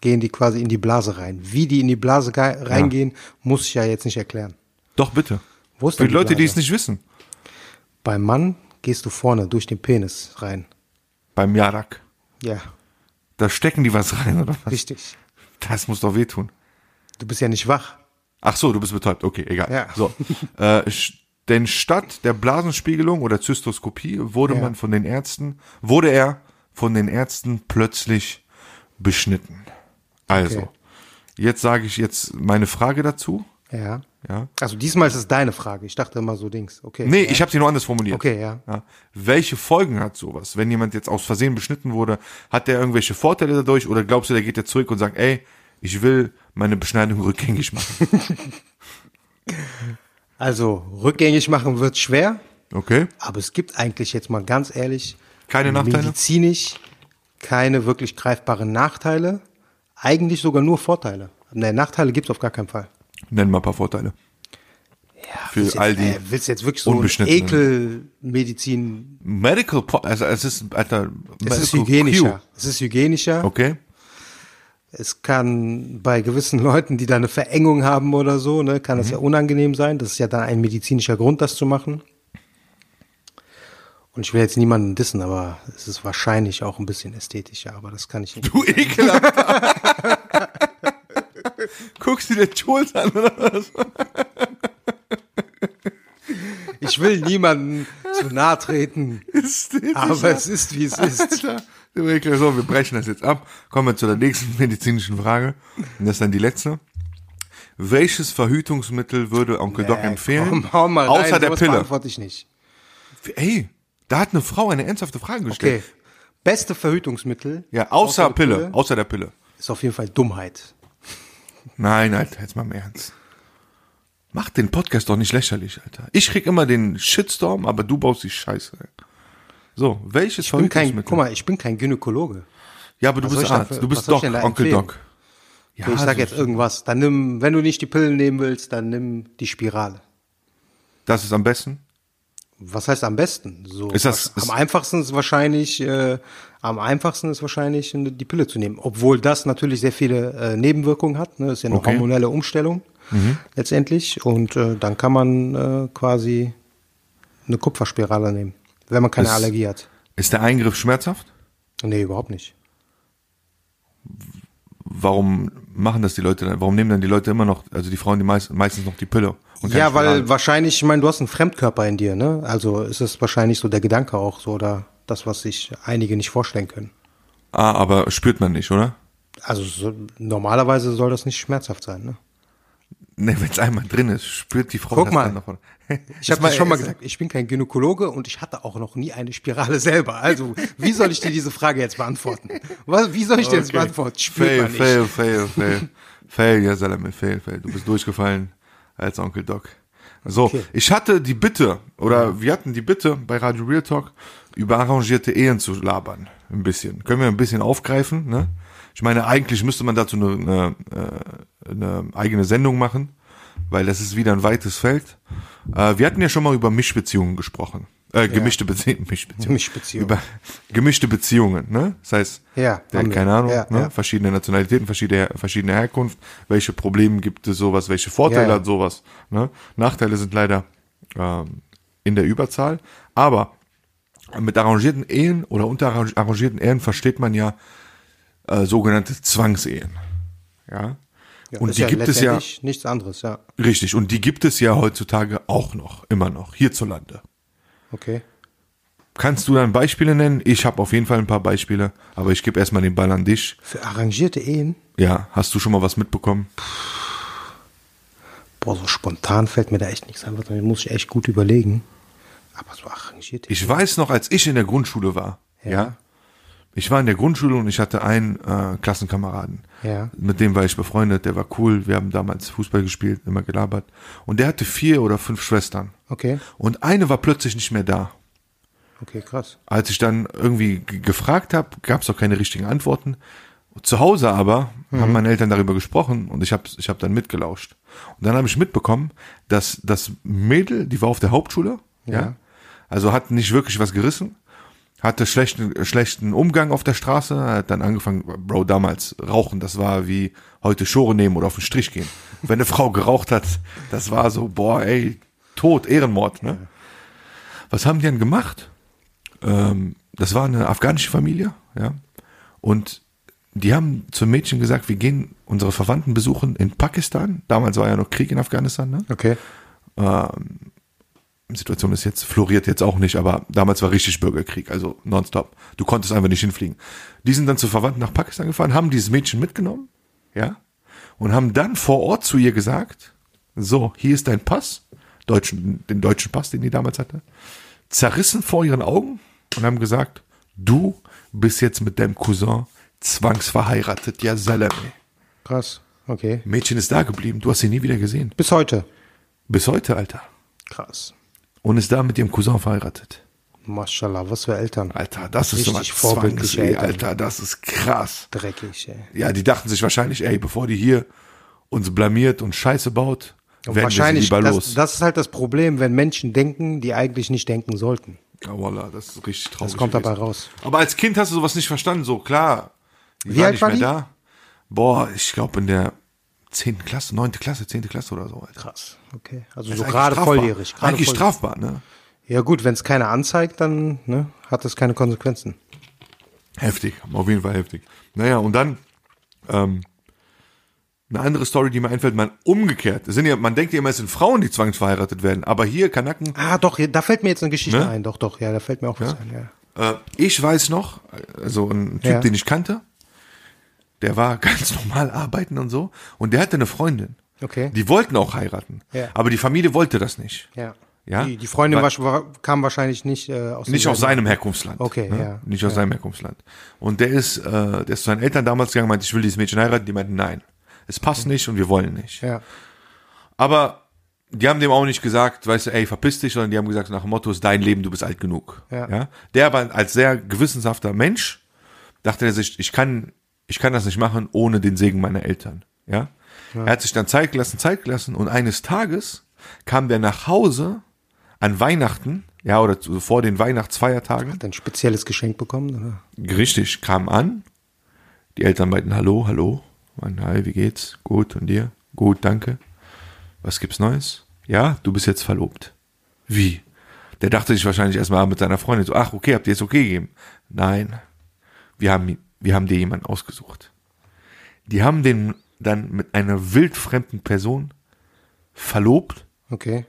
gehen die quasi in die Blase rein. Wie die in die Blase ge- reingehen, muss ich ja jetzt nicht erklären. Doch, bitte. Wo ist Für die Leute, die Blase? es nicht wissen. Beim Mann gehst du vorne durch den Penis rein. Beim Jarak. Ja, Da stecken die was rein, oder was? richtig. Das muss doch wehtun. Du bist ja nicht wach. Ach so, du bist betäubt. Okay, egal. Ja. So. *laughs* Äh, denn statt der Blasenspiegelung oder Zystoskopie wurde Ja. man von den Ärzten, wurde er von den Ärzten plötzlich beschnitten. Also, Okay. jetzt sage ich jetzt meine Frage dazu. Ja. Ja. Also diesmal ist es deine Frage. Ich dachte immer so Dings. Okay. Nee, ja. ich habe sie nur anders formuliert. Okay, ja. Ja. Welche Folgen hat sowas? Wenn jemand jetzt aus Versehen beschnitten wurde, hat der irgendwelche Vorteile dadurch oder glaubst du, der geht jetzt zurück und sagt, ey, ich will meine Beschneidung *laughs* rückgängig machen? *laughs* Also rückgängig machen wird schwer, Okay? aber es gibt eigentlich jetzt mal ganz ehrlich Keine Nachteile? medizinisch keine wirklich greifbaren Nachteile. Eigentlich sogar nur Vorteile. Nee, Nachteile gibt's auf gar keinen Fall. Nenn mal ein paar Vorteile. Für Willst all jetzt, die äh, willst du jetzt wirklich so. Ekelmedizin? Medical, also es ist, Alter, Es ist hygienischer. Q. Es ist hygienischer. Okay? Es kann bei gewissen *laughs* Leuten, die da eine Verengung haben oder so, ne, kann Mhm. das ja unangenehm sein. Das ist ja dann ein medizinischer Grund, das zu machen. Und ich will jetzt niemanden dissen, aber es ist wahrscheinlich auch ein bisschen ästhetischer, aber das kann ich nicht. Du ekelhafter. *laughs* Guckst du dir Jules an, oder was? Ich will niemanden zu nahe treten, aber es ist, wie es ist. Alter. So, wir brechen das jetzt ab. Kommen wir zu der nächsten medizinischen Frage. Und das ist dann die letzte. Welches Verhütungsmittel würde Onkel Doc empfehlen? Komm, hau mal außer rein, der Pille. beantworte ich nicht. Ey, da hat eine Frau eine ernsthafte Frage gestellt. Okay. Beste Verhütungsmittel. Ja, außer, der Pille, außer der Pille. Ist auf jeden Fall Dummheit. Nein, Alter, jetzt mal im Ernst. Mach den Podcast doch nicht lächerlich, Alter. Ich krieg immer den Shitstorm, aber du baust die Scheiße. So, welches Ich bin kein, guck mal, ich bin kein Gynäkologe. Ja, aber du Was bist Arzt. für- Du bist da Onkel empfehlen? Doc. Ja, Okay, ich sag so- jetzt irgendwas. Dann nimm, wenn du nicht die Pillen nehmen willst, dann nimm die Spirale. Das ist am besten. Was heißt am besten? So, Ist das- ist- am einfachsten ist wahrscheinlich, äh, am einfachsten ist wahrscheinlich die Pille zu nehmen, obwohl das natürlich sehr viele äh, Nebenwirkungen hat. Ne? Das ist ja eine Okay. Mhm. hormonelle Umstellung letztendlich und äh, dann kann man äh, quasi eine Kupferspirale nehmen, wenn man keine Ist- Allergie hat. Ist der Eingriff schmerzhaft? Nee, überhaupt nicht. Warum machen das die Leute dann? Warum nehmen dann die Leute immer noch, also die Frauen, die meist, meistens noch die Pille? Ja, weil wahrscheinlich, ich meine, du hast einen Fremdkörper in dir, ne? Also ist es wahrscheinlich so der Gedanke auch so oder das, was sich einige nicht vorstellen können. Ah, aber spürt man nicht, oder? Also so, normalerweise soll das nicht schmerzhaft sein, ne? Ne, wenn es einmal drin ist, spürt die Frau Guck das mal. dann noch. oder? Ich habe *laughs* schon mal gesagt, ich bin kein Gynäkologe und ich hatte auch noch nie eine Spirale selber. Also, wie soll ich dir diese Frage jetzt beantworten? Was, wie soll ich dir das Okay. beantworten? Spürt Fail, man nicht. fail, fail, fail. fail, ja, Salame, fail, fail. Du bist durchgefallen als Onkel Doc. So, Okay. ich hatte die Bitte, oder wir hatten die Bitte bei Radio Real Talk, über arrangierte Ehen zu labern. Ein bisschen. Können wir ein bisschen aufgreifen, ne? Ich meine, eigentlich müsste man dazu eine, eine, äh, eine eigene Sendung machen, weil das ist wieder ein weites Feld. Äh, wir hatten ja schon mal über Mischbeziehungen gesprochen. Äh, *laughs* gemischte Beziehungen. Mischbeziehungen. Mischbeziehungen. Über gemischte Beziehungen, ne? Das heißt, Ja, der, keine Ahnung, Ja, ne? ja. verschiedene Nationalitäten, verschiedene, verschiedene Herkunft, welche Probleme gibt es sowas, welche Vorteile Ja, ja. hat sowas. Ne? Nachteile sind leider ähm, in der Überzahl, aber mit arrangierten Ehen oder unter arrangi- arrangierten Ehen versteht man ja äh, sogenannte Zwangsehen. Ja. Ja, und die gibt es ja nichts anderes, ja. richtig und die gibt es ja heutzutage auch noch, immer noch hierzulande. Okay. Kannst du dann Beispiele nennen? Ich habe auf jeden Fall ein paar Beispiele, aber ich gebe erstmal den Ball an dich. Für arrangierte Ehen? Ja, hast du schon mal was mitbekommen? Boah, so spontan fällt mir da echt nichts ein. Mal, muss ich echt gut überlegen. Aber so arrangierte Ich weiß noch, als ich in der Grundschule war, ja, ich war in der Grundschule und ich hatte einen äh, Klassenkameraden. Ja. Mit dem war ich befreundet, der war cool. Wir haben damals Fußball gespielt, immer gelabert. Und der hatte vier oder fünf Schwestern. Okay, Und eine war plötzlich nicht mehr da. okay, krass. Als ich dann irgendwie gefragt habe, gab es auch keine richtigen Antworten. Zu Hause aber haben meine Eltern darüber gesprochen und ich habe ich hab dann mitgelauscht. Und dann habe ich mitbekommen, dass das Mädel, die war auf der Hauptschule, ja, Ja. also hat nicht wirklich was gerissen, hatte schlechten, schlechten Umgang auf der Straße, hat dann angefangen, Bro, damals rauchen, das war wie heute Schore nehmen oder auf den Strich gehen. Wenn eine Frau geraucht hat, das war so, boah, ey, Tod, Ehrenmord, ne? Was haben die denn gemacht? ähm, das war eine afghanische Familie, ja. Und die haben zum Mädchen gesagt, wir gehen unsere Verwandten besuchen in Pakistan. Damals war ja noch Krieg in Afghanistan, ne? Okay. Die Situation ist jetzt, floriert jetzt auch nicht, aber damals war richtig Bürgerkrieg, also nonstop. Du konntest einfach nicht hinfliegen. Die sind dann zu Verwandten nach Pakistan gefahren, haben dieses Mädchen mitgenommen, ja, und haben dann vor Ort zu ihr gesagt, so, hier ist dein Pass, deutschen, den deutschen Pass, den die damals hatte, zerrissen vor ihren Augen und haben gesagt, du bist jetzt mit deinem Cousin zwangsverheiratet, ja Salame. Krass. Okay. Mädchen ist da geblieben, du hast sie nie wieder gesehen. Bis heute. Bis heute, Alter. Krass. Und ist da mit ihrem Cousin verheiratet. Mashallah, was für Eltern. Alter, das ist Richtig so vorbildliche ey, Eltern. Alter, das ist krass. Dreckig, ey. Ja, die dachten sich wahrscheinlich, ey, bevor die hier uns blamiert und Scheiße baut, Und werden wir sie wahrscheinlich, lieber das, los. das ist halt das Problem, wenn Menschen denken, die eigentlich nicht denken sollten. Ja, Wallah, das ist richtig traurig. Das kommt gewesen. dabei raus. Aber als Kind hast du sowas nicht verstanden, so klar. Die Wie war alt nicht war mehr die? da. Boah, ich glaube in der zehnten Klasse, neunte Klasse, zehnte Klasse oder so, Alter. Krass. Okay. Also Das so gerade strafbar. volljährig. Gerade Eigentlich voll- strafbar, ne? Ja gut, wenn es keiner anzeigt, dann ne, hat das keine Konsequenzen. Heftig, auf jeden Fall heftig. Naja, und dann ähm, eine andere Story, die mir einfällt, man umgekehrt. Sind ja, man denkt ja immer, es sind Frauen, die zwangsverheiratet werden, aber hier Kanaken, Ah, doch, da fällt mir jetzt eine Geschichte Ne? ein. Doch, doch, ja, da fällt mir auch was ein. Ja. äh, ich weiß noch, also ein Typ, Ja. den ich kannte, der war *laughs* ganz normal arbeiten und so, und der hatte eine Freundin. Okay. Die wollten auch heiraten, Ja. aber die Familie wollte das nicht. Ja. Ja? Die, die Freundin Weil- war, kam wahrscheinlich nicht äh, aus Nicht aus seinem Herkunftsland. Okay, ne? ja. Nicht aus seinem Herkunftsland. Und der ist, äh, der ist zu seinen Eltern damals gegangen, meinte, ich will dieses Mädchen heiraten. Die meinten, nein, es passt nicht und wir wollen nicht. Ja. Aber die haben dem auch nicht gesagt, weißt du, ey, verpiss dich, sondern die haben gesagt, nach dem Motto, ist dein Leben, du bist alt genug. Ja. Der aber als sehr gewissenshafter Mensch dachte er sich, ich kann, ich kann das nicht machen ohne den Segen meiner Eltern. Ja. Er hat sich dann Zeit gelassen, Zeit gelassen und eines Tages kam der nach Hause an Weihnachten, ja, oder zu- vor den Weihnachtsfeiertagen. Hat ein spezielles Geschenk bekommen? Oder? Richtig, kam an. Die Eltern meinten, hallo, hallo. Meinten, hi, wie geht's? Gut, und dir? Gut, danke. Was gibt's Neues? Ja, du bist jetzt verlobt. Wie? Der dachte sich wahrscheinlich erstmal mit seiner Freundin so, ach, okay, habt ihr jetzt okay gegeben? Nein. Wir haben, wir haben dir jemanden ausgesucht. Die haben den dann mit einer wildfremden Person verlobt Okay.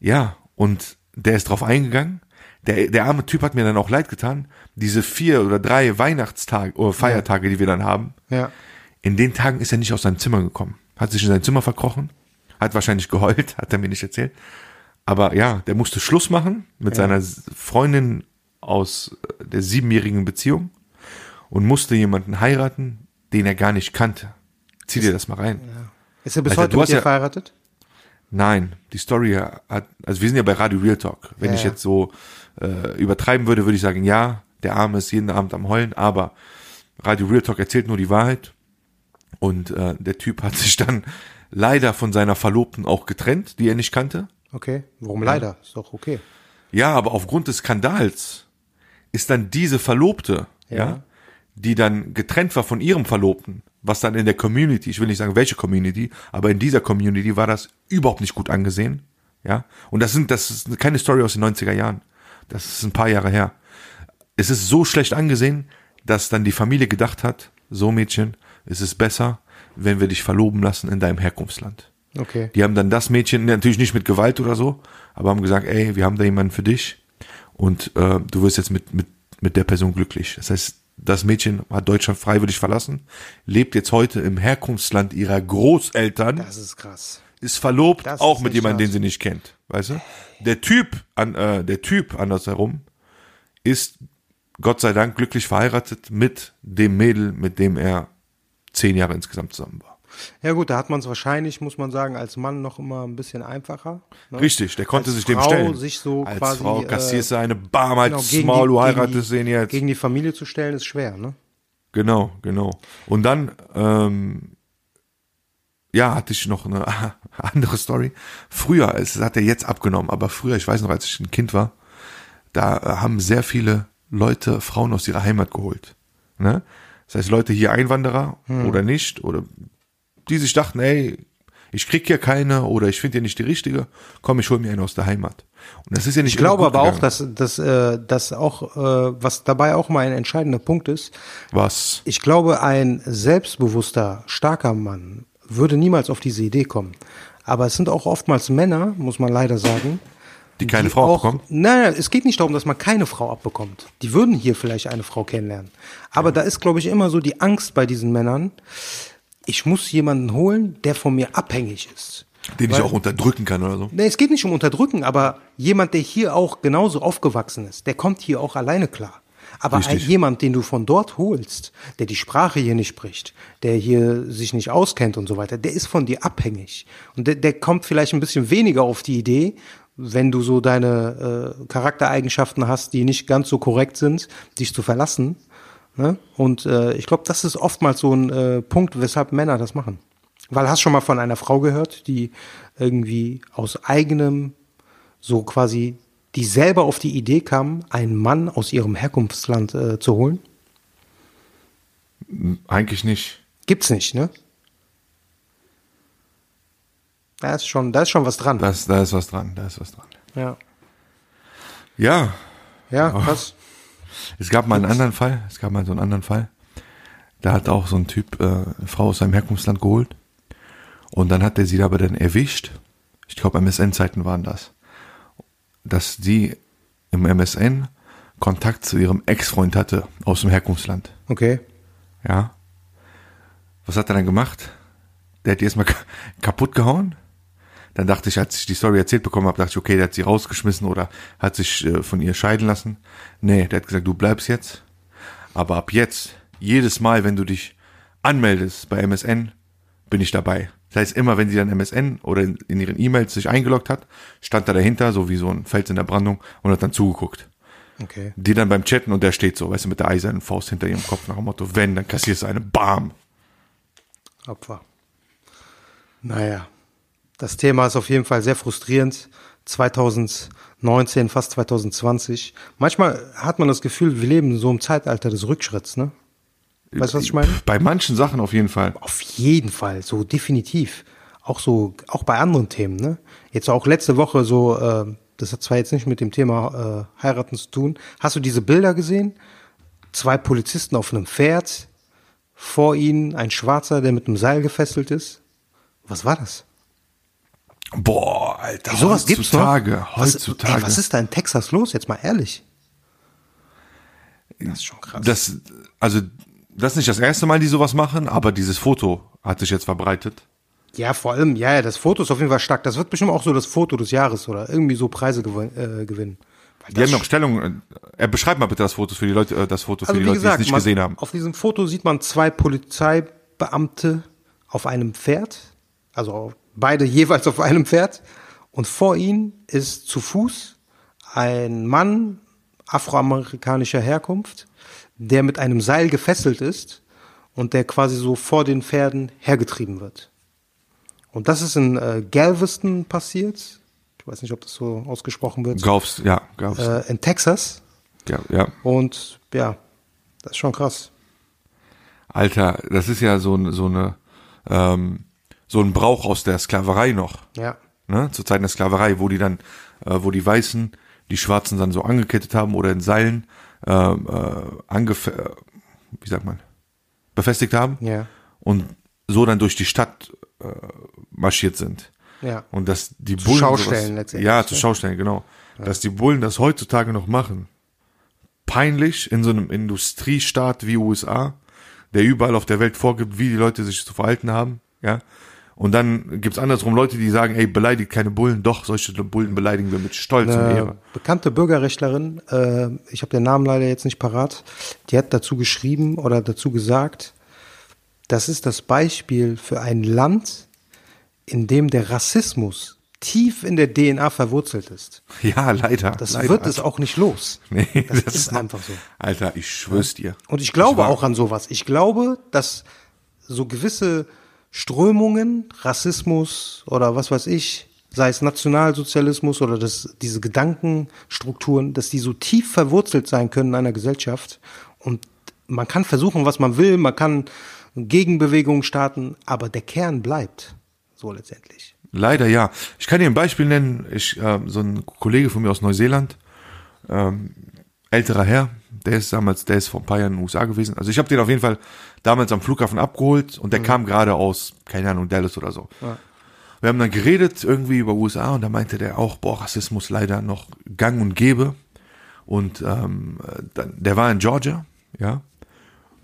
ja, und der ist drauf eingegangen. Der, der arme Typ hat mir dann auch leid getan. Diese vier oder drei Weihnachtstage oder Feiertage, die wir dann haben, Ja. In den Tagen ist er nicht aus seinem Zimmer gekommen. Hat sich in sein Zimmer verkrochen, hat wahrscheinlich geheult, *laughs* hat er mir nicht erzählt. Aber ja, der musste Schluss machen mit seiner Freundin aus äh, der siebenjährigen Beziehung und musste jemanden heiraten, den er gar nicht kannte. Zieh dir das mal rein. Ist er bis Alter, heute du mit dir ja- verheiratet? Nein, die Story hat, also wir sind ja bei Radio Real Talk. Wenn Ja, ich ja. jetzt so äh, übertreiben würde, würde ich sagen, ja, der Arme ist jeden Abend am Heulen, aber Radio Real Talk erzählt nur die Wahrheit. Und äh, der Typ hat sich dann leider von seiner Verlobten auch getrennt, die er nicht kannte. Okay. Warum leider? Ist doch okay. Ja, aber aufgrund des Skandals ist dann diese Verlobte, ja. Ja. die dann getrennt war von ihrem Verlobten, was dann in der Community, ich will nicht sagen welche Community, aber in dieser Community war das überhaupt nicht gut angesehen, ja. Und das sind, das ist keine Story aus den 90er Jahren. Das ist ein paar Jahre her. Es ist so schlecht angesehen, dass dann die Familie gedacht hat, so Mädchen, es ist besser, wenn wir dich verloben lassen in deinem Herkunftsland. Okay. Die haben dann das Mädchen, natürlich nicht mit Gewalt oder so, aber haben gesagt, ey, wir haben da jemanden für dich und äh, du wirst jetzt mit, mit, mit der Person glücklich. Das heißt, das Mädchen hat Deutschland freiwillig verlassen, lebt jetzt heute im Herkunftsland ihrer Großeltern, Das ist krass. ist verlobt, Das auch ist mit jemandem, den sie nicht kennt. Weißt du? Der Typ, an, äh, der Typ andersherum ist Gott sei Dank glücklich verheiratet mit dem Mädel, mit dem er zehn Jahre insgesamt zusammen war. Ja gut, da hat man es wahrscheinlich, muss man sagen, als Mann noch immer ein bisschen einfacher. Ne? Richtig, der konnte Als sich dem Frau stellen. sich so Als quasi, Frau äh, kassierst du eine Bam als Genau, Maul, du gegen heiratest die, den jetzt. Gegen die Familie zu stellen, ist schwer, ne? Genau, genau. Und dann, ähm, ja, hatte ich noch eine *laughs* andere Story. Früher, es hat er jetzt abgenommen, aber früher, ich weiß noch, als ich ein Kind war, da haben sehr viele Leute Frauen aus ihrer Heimat geholt. Ne? Das heißt, Leute hier Einwanderer Hm. oder nicht, oder die sich dachten, ey, ich krieg hier keine oder ich finde hier nicht die richtige, komm, ich hol mir eine aus der Heimat. Und das ist ja nicht Ich glaube aber auch, dass, dass, äh, dass auch, äh, was dabei auch mal ein entscheidender Punkt ist, Was? ich glaube, ein selbstbewusster, starker Mann würde niemals auf diese Idee kommen. Aber es sind auch oftmals Männer, muss man leider sagen, Die keine die Frau auch, bekommen? Nein, nein, es geht nicht darum, dass man keine Frau abbekommt. Die würden hier vielleicht eine Frau kennenlernen. Aber da ist, glaube ich, immer so die Angst bei diesen Männern, ich muss jemanden holen, der von mir abhängig ist. Den ich Weil- auch unterdrücken kann oder so. Nee, es geht nicht um Unterdrücken, aber jemand, der hier auch genauso aufgewachsen ist, der kommt hier auch alleine klar. Aber ein, jemand, den du von dort holst, der die Sprache hier nicht spricht, der hier sich nicht auskennt und so weiter, der ist von dir abhängig. Und der, der kommt vielleicht ein bisschen weniger auf die Idee, wenn du so deine äh, Charaktereigenschaften hast, die nicht ganz so korrekt sind, dich zu verlassen. Ne? Und äh, ich glaube, das ist oftmals so ein äh, Punkt, weshalb Männer das machen. Weil hast schon mal von einer Frau gehört, die irgendwie aus eigenem, so quasi, die selber auf die Idee kam, einen Mann aus ihrem Herkunftsland äh, zu holen? Eigentlich nicht. Gibt's nicht, ne? Da ist schon, da ist schon was dran. Das, da ist was dran, da ist was dran. Ja. Ja, Ja, krass. es gab mal einen anderen Fall, es gab mal so einen anderen Fall. Da hat auch so ein Typ äh, eine Frau aus seinem Herkunftsland geholt und dann hat er sie aber dann erwischt. Ich glaube, MSN-Zeiten waren das. Dass sie im MSN Kontakt zu ihrem Ex-Freund hatte aus dem Herkunftsland. Okay. Ja. Was hat er dann gemacht? Der hat die erstmal ka- kaputt gehauen. Dann dachte ich, als ich die Story erzählt bekommen habe, dachte ich, okay, der hat sie rausgeschmissen oder hat sich äh, von ihr scheiden lassen. Nee, der hat gesagt, du bleibst jetzt. Aber ab jetzt, jedes Mal, wenn du dich anmeldest bei MSN, bin ich dabei. Das heißt, immer wenn sie dann MSN oder in, in ihren E-Mails sich eingeloggt hat, stand da dahinter, so wie so ein Fels in der Brandung und hat dann zugeguckt. Okay. Die dann beim Chatten und der steht so, weißt du, mit der eisernen Faust hinter ihrem Kopf nach dem Motto, wenn, dann kassierst du eine Bam. Opfer. Naja, das Thema ist auf jeden Fall sehr frustrierend. 2019, fast 2020. Manchmal hat man das Gefühl, wir leben so im Zeitalter des Rückschritts, ne? Weißt du, was ich meine? Bei manchen Sachen auf jeden Fall. Auf jeden Fall, so definitiv. Auch so, auch bei anderen Themen, ne? Jetzt auch letzte Woche so, äh, das hat zwar jetzt nicht mit dem Thema äh, heiraten zu tun. Hast du diese Bilder gesehen? Zwei Polizisten auf einem Pferd, vor ihnen ein Schwarzer, der mit einem Seil gefesselt ist. Was war das? Boah, Alter, Ey, sowas gibt's noch? heutzutage, Was, heutzutage. ey, was ist da in Texas los? Jetzt mal ehrlich. Das ist schon krass. das, also, das ist nicht das erste Mal, die sowas machen, aber dieses Foto hat sich jetzt verbreitet. ja, vor allem, ja, ja, das Foto ist auf jeden Fall stark. Das wird bestimmt auch so das Foto des Jahres oder irgendwie so Preise gewin äh, gewinnen. Weil Die haben noch Stellung, äh, er beschreibt mal bitte das Foto für die Leute, äh, das Foto für Also die Leute, die es gesagt, nicht man, gesehen haben. auf diesem Foto sieht man zwei Polizeibeamte auf einem Pferd, also beide *laughs* jeweils auf einem Pferd. Und vor ihnen ist zu Fuß ein Mann afroamerikanischer Herkunft, der mit einem Seil gefesselt ist und der quasi so vor den Pferden hergetrieben wird. Und das ist in äh, Galveston passiert. Ich weiß nicht, ob das so ausgesprochen wird. Gaufs, ja, Gaufs. Äh, in Texas. ja, ja. Und ja, das ist schon krass. Alter, das ist ja so, so eine, ähm, so ein Brauch aus der Sklaverei noch. Ja. ne, zur Zeit der Sklaverei, wo die dann, äh, wo die Weißen die Schwarzen dann so angekettet haben oder in Seilen äh, äh, angef äh, wie sagt man, befestigt haben Ja. und so dann durch die Stadt äh, marschiert sind. Ja. Und dass die Zu Bullen Schaustellen sowas, letztendlich, Ja, zu ja. Schaustellen, genau. Dass die Bullen das heutzutage noch machen. Peinlich in so einem Industriestaat wie USA, der überall auf der Welt vorgibt, wie die Leute sich zu verhalten haben, ja. Und dann gibt's andersrum Leute, die sagen, ey, beleidigt keine Bullen. Doch, solche Bullen beleidigen wir mit Stolz und Eine Ehre. bekannte Bürgerrechtlerin, äh, ich habe den Namen leider jetzt nicht parat, die hat dazu geschrieben oder dazu gesagt, das ist das Beispiel für ein Land, in dem der Rassismus tief in der DNA verwurzelt ist. *laughs* Ja, leider. Das leider, wird es auch nicht los. *laughs* Nee, das, das ist einfach so. Alter, ich schwör's dir. Und ich glaube war- auch an sowas. Ich glaube, dass so gewisse Strömungen, Rassismus oder was weiß ich, sei es Nationalsozialismus oder das, diese Gedankenstrukturen, dass die so tief verwurzelt sein können in einer Gesellschaft. Und man kann versuchen, was man will, man kann Gegenbewegungen starten, aber der Kern bleibt. So letztendlich. Leider ja. Ich kann dir ein Beispiel nennen. Ich, äh, so ein Kollege von mir aus Neuseeland, ähm, älterer Herr, der ist damals, der ist vor ein paar Jahren in den USA gewesen. Also ich habe den auf jeden Fall damals am Flughafen abgeholt und der kam gerade aus, keine Ahnung, Dallas oder so. Wir haben dann geredet irgendwie über USA und da meinte der auch, boah, Rassismus leider noch gang und gäbe. Und ähm, äh, der war in Georgia, ja,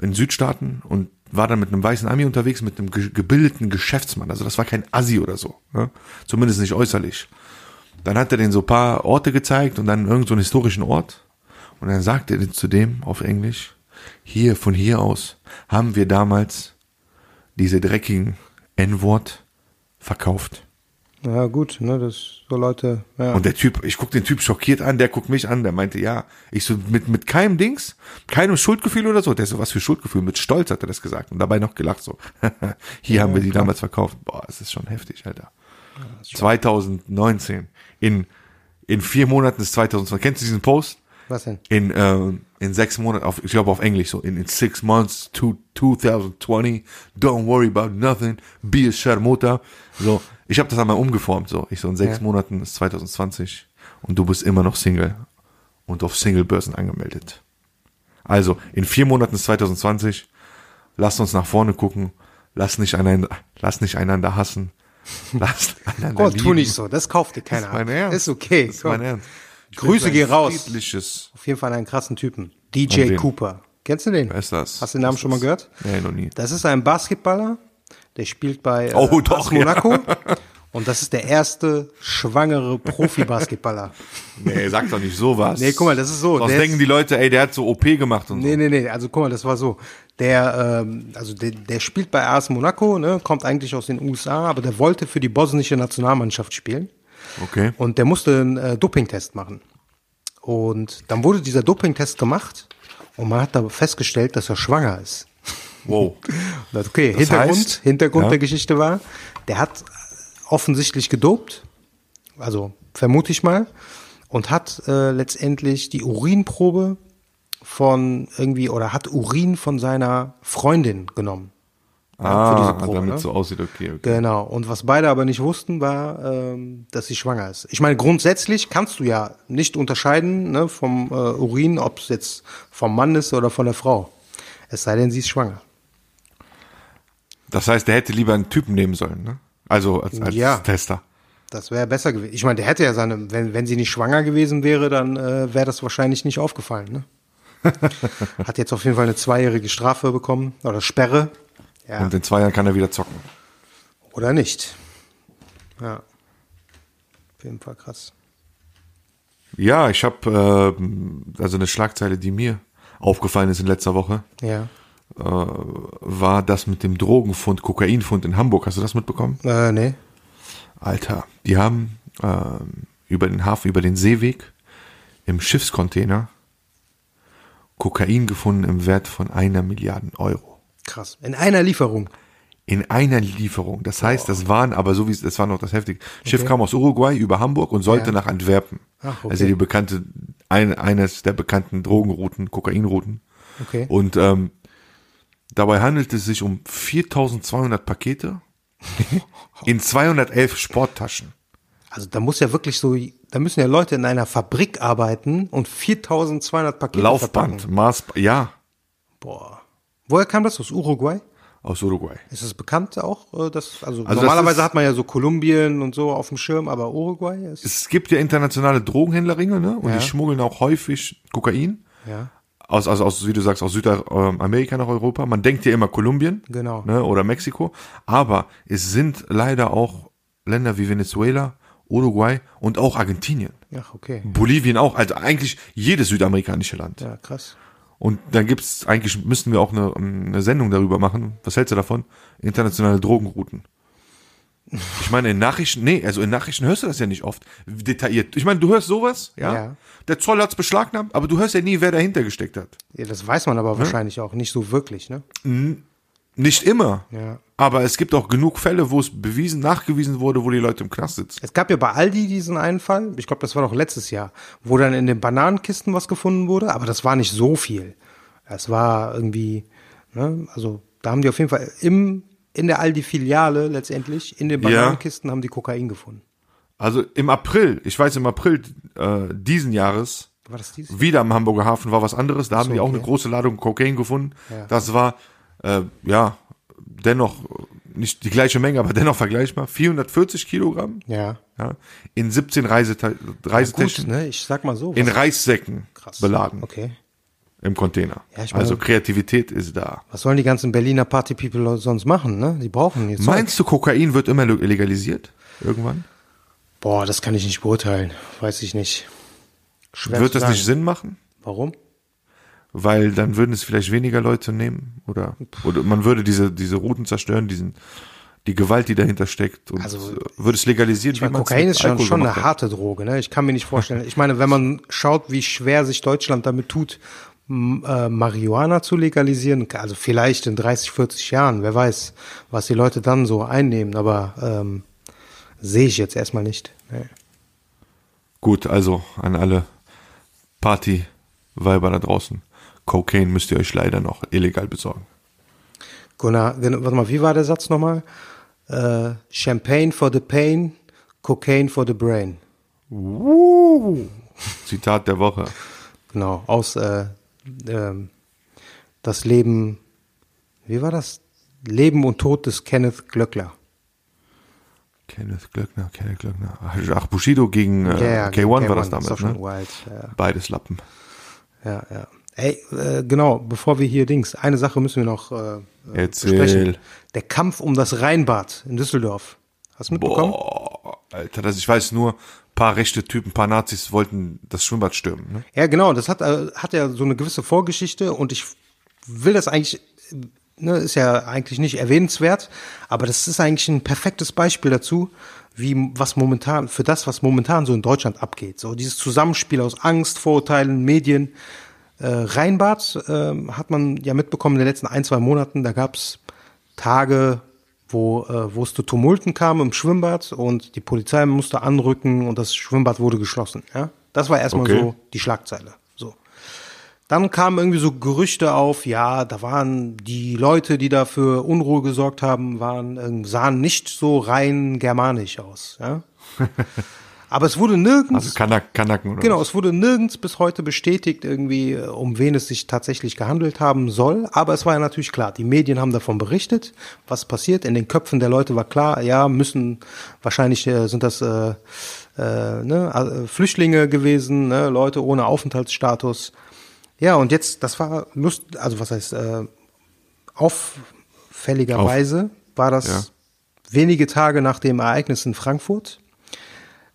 in Südstaaten und war dann mit einem weißen Ami unterwegs, mit einem ge gebildeten Geschäftsmann. Also das war kein Assi oder so, ne? zumindest nicht äußerlich. Dann hat er den so ein paar Orte gezeigt und dann irgendeinen so einen historischen Ort. Und dann sagt er zu dem auf Englisch, hier, von hier aus, haben wir damals diese dreckigen N-Wort verkauft. Ja, gut, ne, das so Leute, ja. Und der Typ, ich guck den Typ schockiert an, der guckt mich an, der meinte, ja, ich so, mit, mit keinem Dings, keinem Schuldgefühl oder so, der so, was für Schuldgefühl, mit Stolz hat er das gesagt und dabei noch gelacht, so, *laughs* hier haben wir die damals verkauft. Boah, das ist schon heftig, Alter. 2019, in, in vier Monaten ist 2020, kennst du diesen Post? Was denn? In, äh, in sechs Monaten, auf, ich glaube auf Englisch so, in, in six months to 2020, don't worry about nothing, be a Sharmota. So, ich habe das einmal umgeformt, so. Ich so, in sechs Ja. Monaten ist 2020 und du bist immer noch Single und auf Singlebörsen angemeldet. Also, in vier Monaten ist 2020, lasst uns nach vorne gucken, lass nicht einander, lass nicht einander hassen, *laughs* lasst einander Gott, lieben. tu nicht so, das kauft dir keiner Das ist mein. Ernst. Ist okay. Das ist komm. mein Ernst. Ich Grüße gehen so raus. Friedliches, Auf jeden Fall einen krassen Typen. DJ? Cooper. Kennst du den? wer ist das? Hast du den Namen Was schon mal gehört? Nee, noch nie. Das ist ein Basketballer, der spielt bei äh, Oh, doch, AS Monaco. Und das ist der erste schwangere Profi-Basketballer. *laughs* Nee, sag doch nicht sowas. Nee, guck mal, das ist so, Sonst der denken ist- die Leute, ey, der hat so OP gemacht und Nee, nee, nee, also guck mal, das war so. Der, ähm, also der, der spielt bei AS Monaco, ne, kommt eigentlich aus den USA, aber der wollte für die bosnische Nationalmannschaft spielen. Okay. Und der musste einen äh, Dopingtest machen. Und dann wurde dieser Dopingtest gemacht und man hat da festgestellt, dass er schwanger ist. Wow. *laughs* Okay, Das Hintergrund, heißt, Hintergrund ja. der Geschichte war, der hat offensichtlich gedopt, also vermute ich mal, und hat äh, letztendlich die Urinprobe von irgendwie oder hat Urin von seiner Freundin genommen. Ah, für diese Probe, damit ne? so aussieht, okay, okay. Genau. Und was beide aber nicht wussten, war, ähm, dass sie schwanger ist. Ich meine, grundsätzlich kannst du ja nicht unterscheiden ne, vom äh, Urin, ob es jetzt vom Mann ist oder von der Frau. Es sei denn, sie ist schwanger. Das heißt, der hätte lieber einen Typen nehmen sollen, ne? Also als, als Ja. Tester. Das wäre besser gewesen. Ich meine, der hätte ja seine, wenn, wenn sie nicht schwanger gewesen wäre, dann äh, wäre das wahrscheinlich nicht aufgefallen. Ne? *laughs* Hat jetzt auf jeden Fall eine zweijährige Strafe bekommen oder Sperre. Ja. Und in zwei Jahren kann er wieder zocken. Oder nicht. Ja. Auf jeden Fall krass. Ja, ich habe äh, also eine Schlagzeile, die mir aufgefallen ist in letzter Woche, Ja. äh, war das mit dem Drogenfund, Kokainfund in Hamburg. Hast du das mitbekommen? Äh, nee. Alter, die haben ähm, über den Hafen, über den Seeweg im Schiffscontainer Kokain gefunden im Wert von einer Milliarde Euro. Krass. In einer Lieferung. In einer Lieferung. Das heißt, das waren aber so wie es, das war noch das heftig. Schiff kam aus Uruguay über Hamburg und sollte Ja. nach Antwerpen. Ach, okay. Also die bekannte, ein, eines der bekannten Drogenrouten, Kokainrouten. Okay. Und ähm, dabei handelt es sich um 4200 Pakete *laughs* in 211 Sporttaschen. Also da muss ja wirklich so, da müssen ja Leute in einer Fabrik arbeiten und 4200 Pakete Laufband, verpacken. Maß, ja, Boah. Woher kam das? Aus Uruguay? aus Uruguay. Ist es bekannt auch? äh, Das, also, Also das normalerweise ist- hat man ja so Kolumbien und so auf dem Schirm, aber Uruguay ist. Es gibt ja internationale Drogenhändlerringe, ne? Und Ja. die schmuggeln auch häufig Kokain. ja. Aus, also aus, wie du sagst, aus Südamerika nach Europa. Man denkt ja immer Kolumbien. Genau. Ne, oder Mexiko. Aber es sind leider auch Länder wie Venezuela, Uruguay und auch Argentinien. Ach, okay. Bolivien auch. Also eigentlich jedes südamerikanische Land. Ja, krass. Und dann gibt's eigentlich, müssten wir auch eine, eine Sendung darüber machen. Was hältst du davon? Internationale Drogenrouten. Ich meine, in Nachrichten, nee, also in Nachrichten hörst du das ja nicht oft detailliert. Ich meine, du hörst sowas, ja. Ja. Der Zoll hat's beschlagnahmt, aber du hörst ja nie, wer dahinter gesteckt hat. Ja, das weiß man aber wahrscheinlich auch nicht so wirklich, ne? Nicht immer. Ja. Aber es gibt auch genug Fälle, wo es bewiesen, nachgewiesen wurde, wo die Leute im Knast sitzen. Es gab ja bei Aldi diesen einen Fall, ich glaube, das war doch letztes Jahr, wo dann in den Bananenkisten was gefunden wurde, aber das war nicht so viel. Es war irgendwie, ne, also da haben die auf jeden Fall im, in der Aldi-Filiale letztendlich, in den Ja. Bananenkisten haben die Kokain gefunden. Also im April, ich weiß im April äh, diesen Jahres, dieses? wieder am Hamburger Hafen war was anderes. Da haben so, die auch okay. eine große Ladung Kokain gefunden. Ja. Das war, äh, ja, dennoch nicht die gleiche Menge, aber dennoch vergleichbar. 440 Kilogramm Ja. ja, in 17 Reisete Gut, ne, ich sag mal so. in Reissäcken krass. beladen Okay. im Container. Ja, ich meine- also Kreativität ist da. Was sollen die ganzen Berliner Party-People sonst machen, ne? Die brauchen jetzt. Meinst du, Kokain wird immer legalisiert? Irgendwann? Boah, das kann ich nicht beurteilen. Weiß ich nicht. Schwer wird das sagen. nicht Sinn machen? Warum? Weil dann würden es vielleicht weniger Leute nehmen oder, oder man würde diese, diese Routen zerstören, diesen, die Gewalt, die dahinter steckt und Also, äh, würde es legalisieren. Ich meine, Kokain ist schon, schon eine harte Droge, ne? Ich kann mir nicht vorstellen. Ich meine, wenn man schaut, wie schwer sich Deutschland damit tut, äh, Marihuana zu legalisieren, also vielleicht in 30, 40 Jahren, wer weiß, was die Leute dann so einnehmen, aber ähm, sehe ich jetzt erstmal nicht. Nee. Gut, also an alle Party-Weiber da draußen. Cocaine müsst ihr euch leider noch illegal besorgen. Gunnar, warte mal, wie war der Satz nochmal? Äh, Champagne for the pain, Cocaine for the brain. Zitat der Woche. Genau, aus äh, ähm, das Leben, wie war das? Leben und Tod des Kenneth Glöckler. Kenneth Glöckner, Kenneth Glöckner. Ach, Bushido gegen äh, K1 war das damals, ne? Wild, ja, Beides Lappen. ja, ja. Ey, äh, genau, bevor wir hier Dings, eine Sache müssen wir noch äh, äh, Erzähl. besprechen. Der Kampf um das Rheinbad in Düsseldorf. Hast du mitbekommen? Boah, Alter, das, ich weiß nur, paar rechte Typen, paar Nazis wollten das Schwimmbad stürmen. Ne? Ja, genau, das hat, äh, hat ja so eine gewisse Vorgeschichte und ich will das eigentlich ne, ist ja eigentlich nicht erwähnenswert, aber das ist eigentlich ein perfektes Beispiel dazu, wie was momentan, für das, was momentan so in Deutschland abgeht. So dieses Zusammenspiel aus Angst, Vorurteilen, Medien. Äh, Rheinbad äh, hat man ja mitbekommen in den letzten ein, zwei Monaten, da gab's Tage, wo, äh, wo es zu Tumulten kam im Schwimmbad und die Polizei musste anrücken und das Schwimmbad wurde geschlossen. Ja? Das war erstmal Okay. so die Schlagzeile. So. Dann kamen irgendwie so Gerüchte auf, ja, da waren die Leute, die da für Unruhe gesorgt haben, waren, ähm, sahen nicht so rein germanisch aus. Ja? *laughs* Aber es wurde nirgends. Also Kanak, Kanaken oder Genau, was? es wurde nirgends bis heute bestätigt, irgendwie, äh, um wen es sich tatsächlich gehandelt haben soll. Aber es war ja natürlich klar, die Medien haben davon berichtet, was passiert. In den Köpfen der Leute war klar, ja, müssen, wahrscheinlich äh, sind das äh, äh, ne, äh, Flüchtlinge gewesen, ne, Leute ohne Aufenthaltsstatus. Ja, und jetzt, das war lust, also was heißt, äh, auffälligerweise war das Ja. wenige Tage nach dem Ereignis in Frankfurt.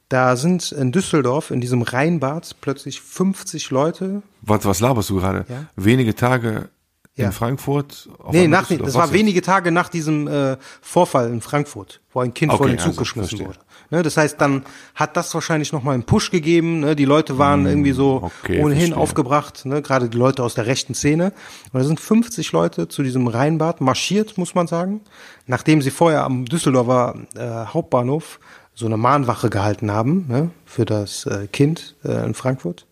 Da sind in Düsseldorf in diesem Rheinbad plötzlich 50 Leute. Was, was laberst du gerade? Ja. Wenige Tage Ja. in Frankfurt. auf Nee, nach, das war jetzt? wenige Tage nach diesem äh, Vorfall in Frankfurt, wo ein Kind vor Okay, den Zug also, geschmissen verstehe. wurde. Ne, das heißt, dann hat das wahrscheinlich nochmal einen Push gegeben. Ne? Die Leute waren irgendwie so Hm, okay, ohnehin verstehe. aufgebracht, ne? gerade die Leute aus der rechten Szene. Und da sind 50 Leute zu diesem Rheinbad marschiert, muss man sagen, nachdem sie vorher am Düsseldorfer äh, Hauptbahnhof so eine Mahnwache gehalten haben ne? für das äh, Kind äh, in Frankfurt.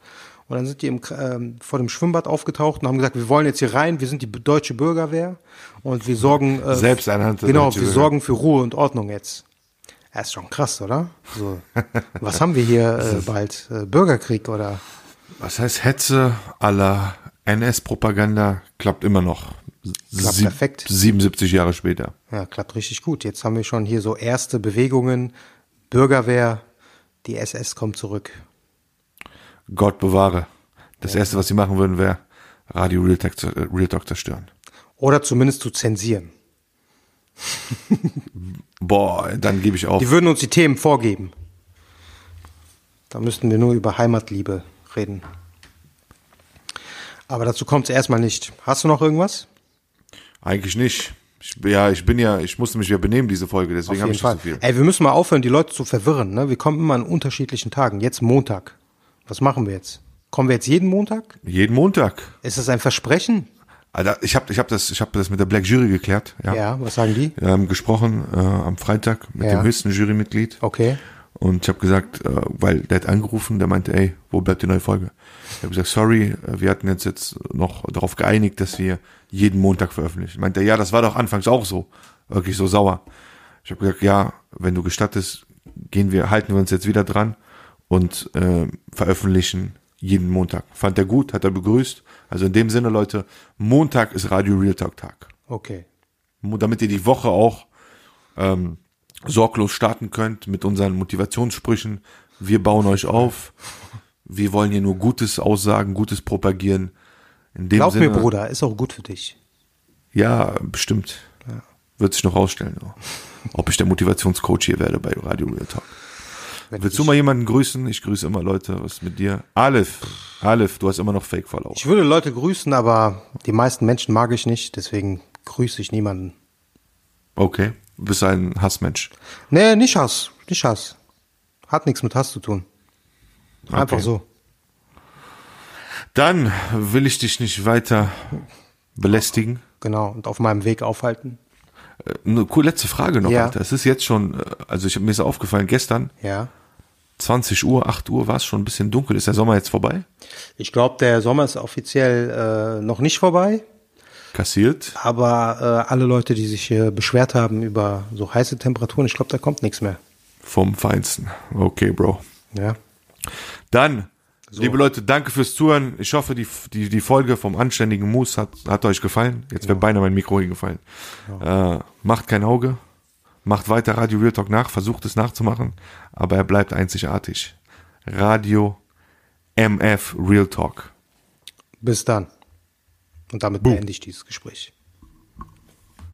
Und dann sind die im, ähm, vor dem Schwimmbad aufgetaucht und haben gesagt, wir wollen jetzt hier rein, wir sind die deutsche Bürgerwehr und wir sorgen äh, Selbsternannte genau, deutsche wir Bürger. sorgen für Ruhe und Ordnung jetzt. Ja, ist schon krass, oder? So, *laughs* was haben wir hier äh, bald? Äh, Bürgerkrieg oder? Was heißt Hetze aller NS-Propaganda klappt immer noch. Klappt perfekt. 77 Jahre später. Ja, klappt richtig gut. Jetzt haben wir schon hier so erste Bewegungen. Bürgerwehr, die SS kommt zurück. Gott bewahre. Das erste, was sie machen würden, wäre Radio Real Talk, äh, Real Talk zerstören. Oder zumindest zu zensieren. *laughs* Boah, dann gebe ich auf. Die würden uns die Themen vorgeben. Da müssten wir nur über Heimatliebe reden. Aber dazu kommt es erstmal nicht. Hast du noch irgendwas? Eigentlich nicht. Ich, ja, ich bin ja, ich musste mich ja benehmen, diese Folge, deswegen habe ich nicht so viel. Ey, wir müssen mal aufhören, die Leute zu verwirren. Ne? Wir kommen immer an unterschiedlichen Tagen. Jetzt Montag. Was machen wir jetzt? Kommen wir jetzt jeden Montag? Jeden Montag. Ist das ein Versprechen? Alter, ich habe ich hab das, ich hab das mit der Black Jury geklärt. Ja. Ja, was sagen die? Wir haben gesprochen äh, am Freitag mit Ja. dem höchsten Jurymitglied. Okay. Und ich habe gesagt, äh, weil der hat angerufen, der meinte, ey, wo bleibt die neue Folge? Ich habe gesagt, sorry, äh, wir hatten jetzt jetzt noch darauf geeinigt, dass wir jeden Montag veröffentlichen. Meinte er, ja, das war doch anfangs auch so, wirklich so sauer. Ich habe gesagt, ja, wenn du gestattest, gehen wir, halten wir uns jetzt wieder dran und äh, veröffentlichen jeden Montag. Fand er gut, hat er begrüßt. Also in dem Sinne, Leute, Montag ist Radio Real Talk Tag Okay. damit ihr die Woche auch ähm, sorglos starten könnt mit unseren Motivationssprüchen. Wir bauen euch auf. Wir wollen hier nur Gutes aussagen, Gutes propagieren. In dem Glaub Sinne, mir, Bruder, ist auch gut für dich. Ja, bestimmt. Wird sich noch rausstellen, ob ich der Motivationscoach hier werde bei Radio Real Talk. Wenn Willst du mal jemanden grüßen? Ich grüße immer Leute. Was ist mit dir? Aleph. Aleph, du hast immer noch Fake-Follower. ich würde Leute grüßen, aber die meisten Menschen mag ich nicht, deswegen grüße ich niemanden. Okay. Du bist ein Hassmensch. Nee, nicht Hass. Nicht Hass. Hat nichts mit Hass zu tun. Einfach Okay. so. Dann will ich dich nicht weiter belästigen. Genau. Und auf meinem Weg aufhalten. Eine cool, letzte Frage noch, Ja. Alter. Es ist jetzt schon, äh, also ich habe mir ist aufgefallen, gestern, Ja. 20 Uhr, 8 Uhr war es schon ein bisschen dunkel. Ist der Sommer jetzt vorbei? Ich glaube, der Sommer ist offiziell äh, noch nicht vorbei. Kassiert? Aber äh, alle Leute, die sich äh, beschwert haben über so heiße Temperaturen, ich glaube, da kommt nichts mehr. Vom Feinsten. Okay, Bro. Ja. Dann, liebe Leute, danke fürs Zuhören. Ich hoffe, die, die, die Folge vom anständigen Moose hat, hat euch gefallen. Jetzt wäre beinahe mein Mikro hingefallen. Äh, macht kein Auge. Macht weiter Radio Real Talk nach. Versucht es nachzumachen. Aber er bleibt einzigartig. Radio MF Real Talk. Bis dann. Und damit beende ich dieses Gespräch.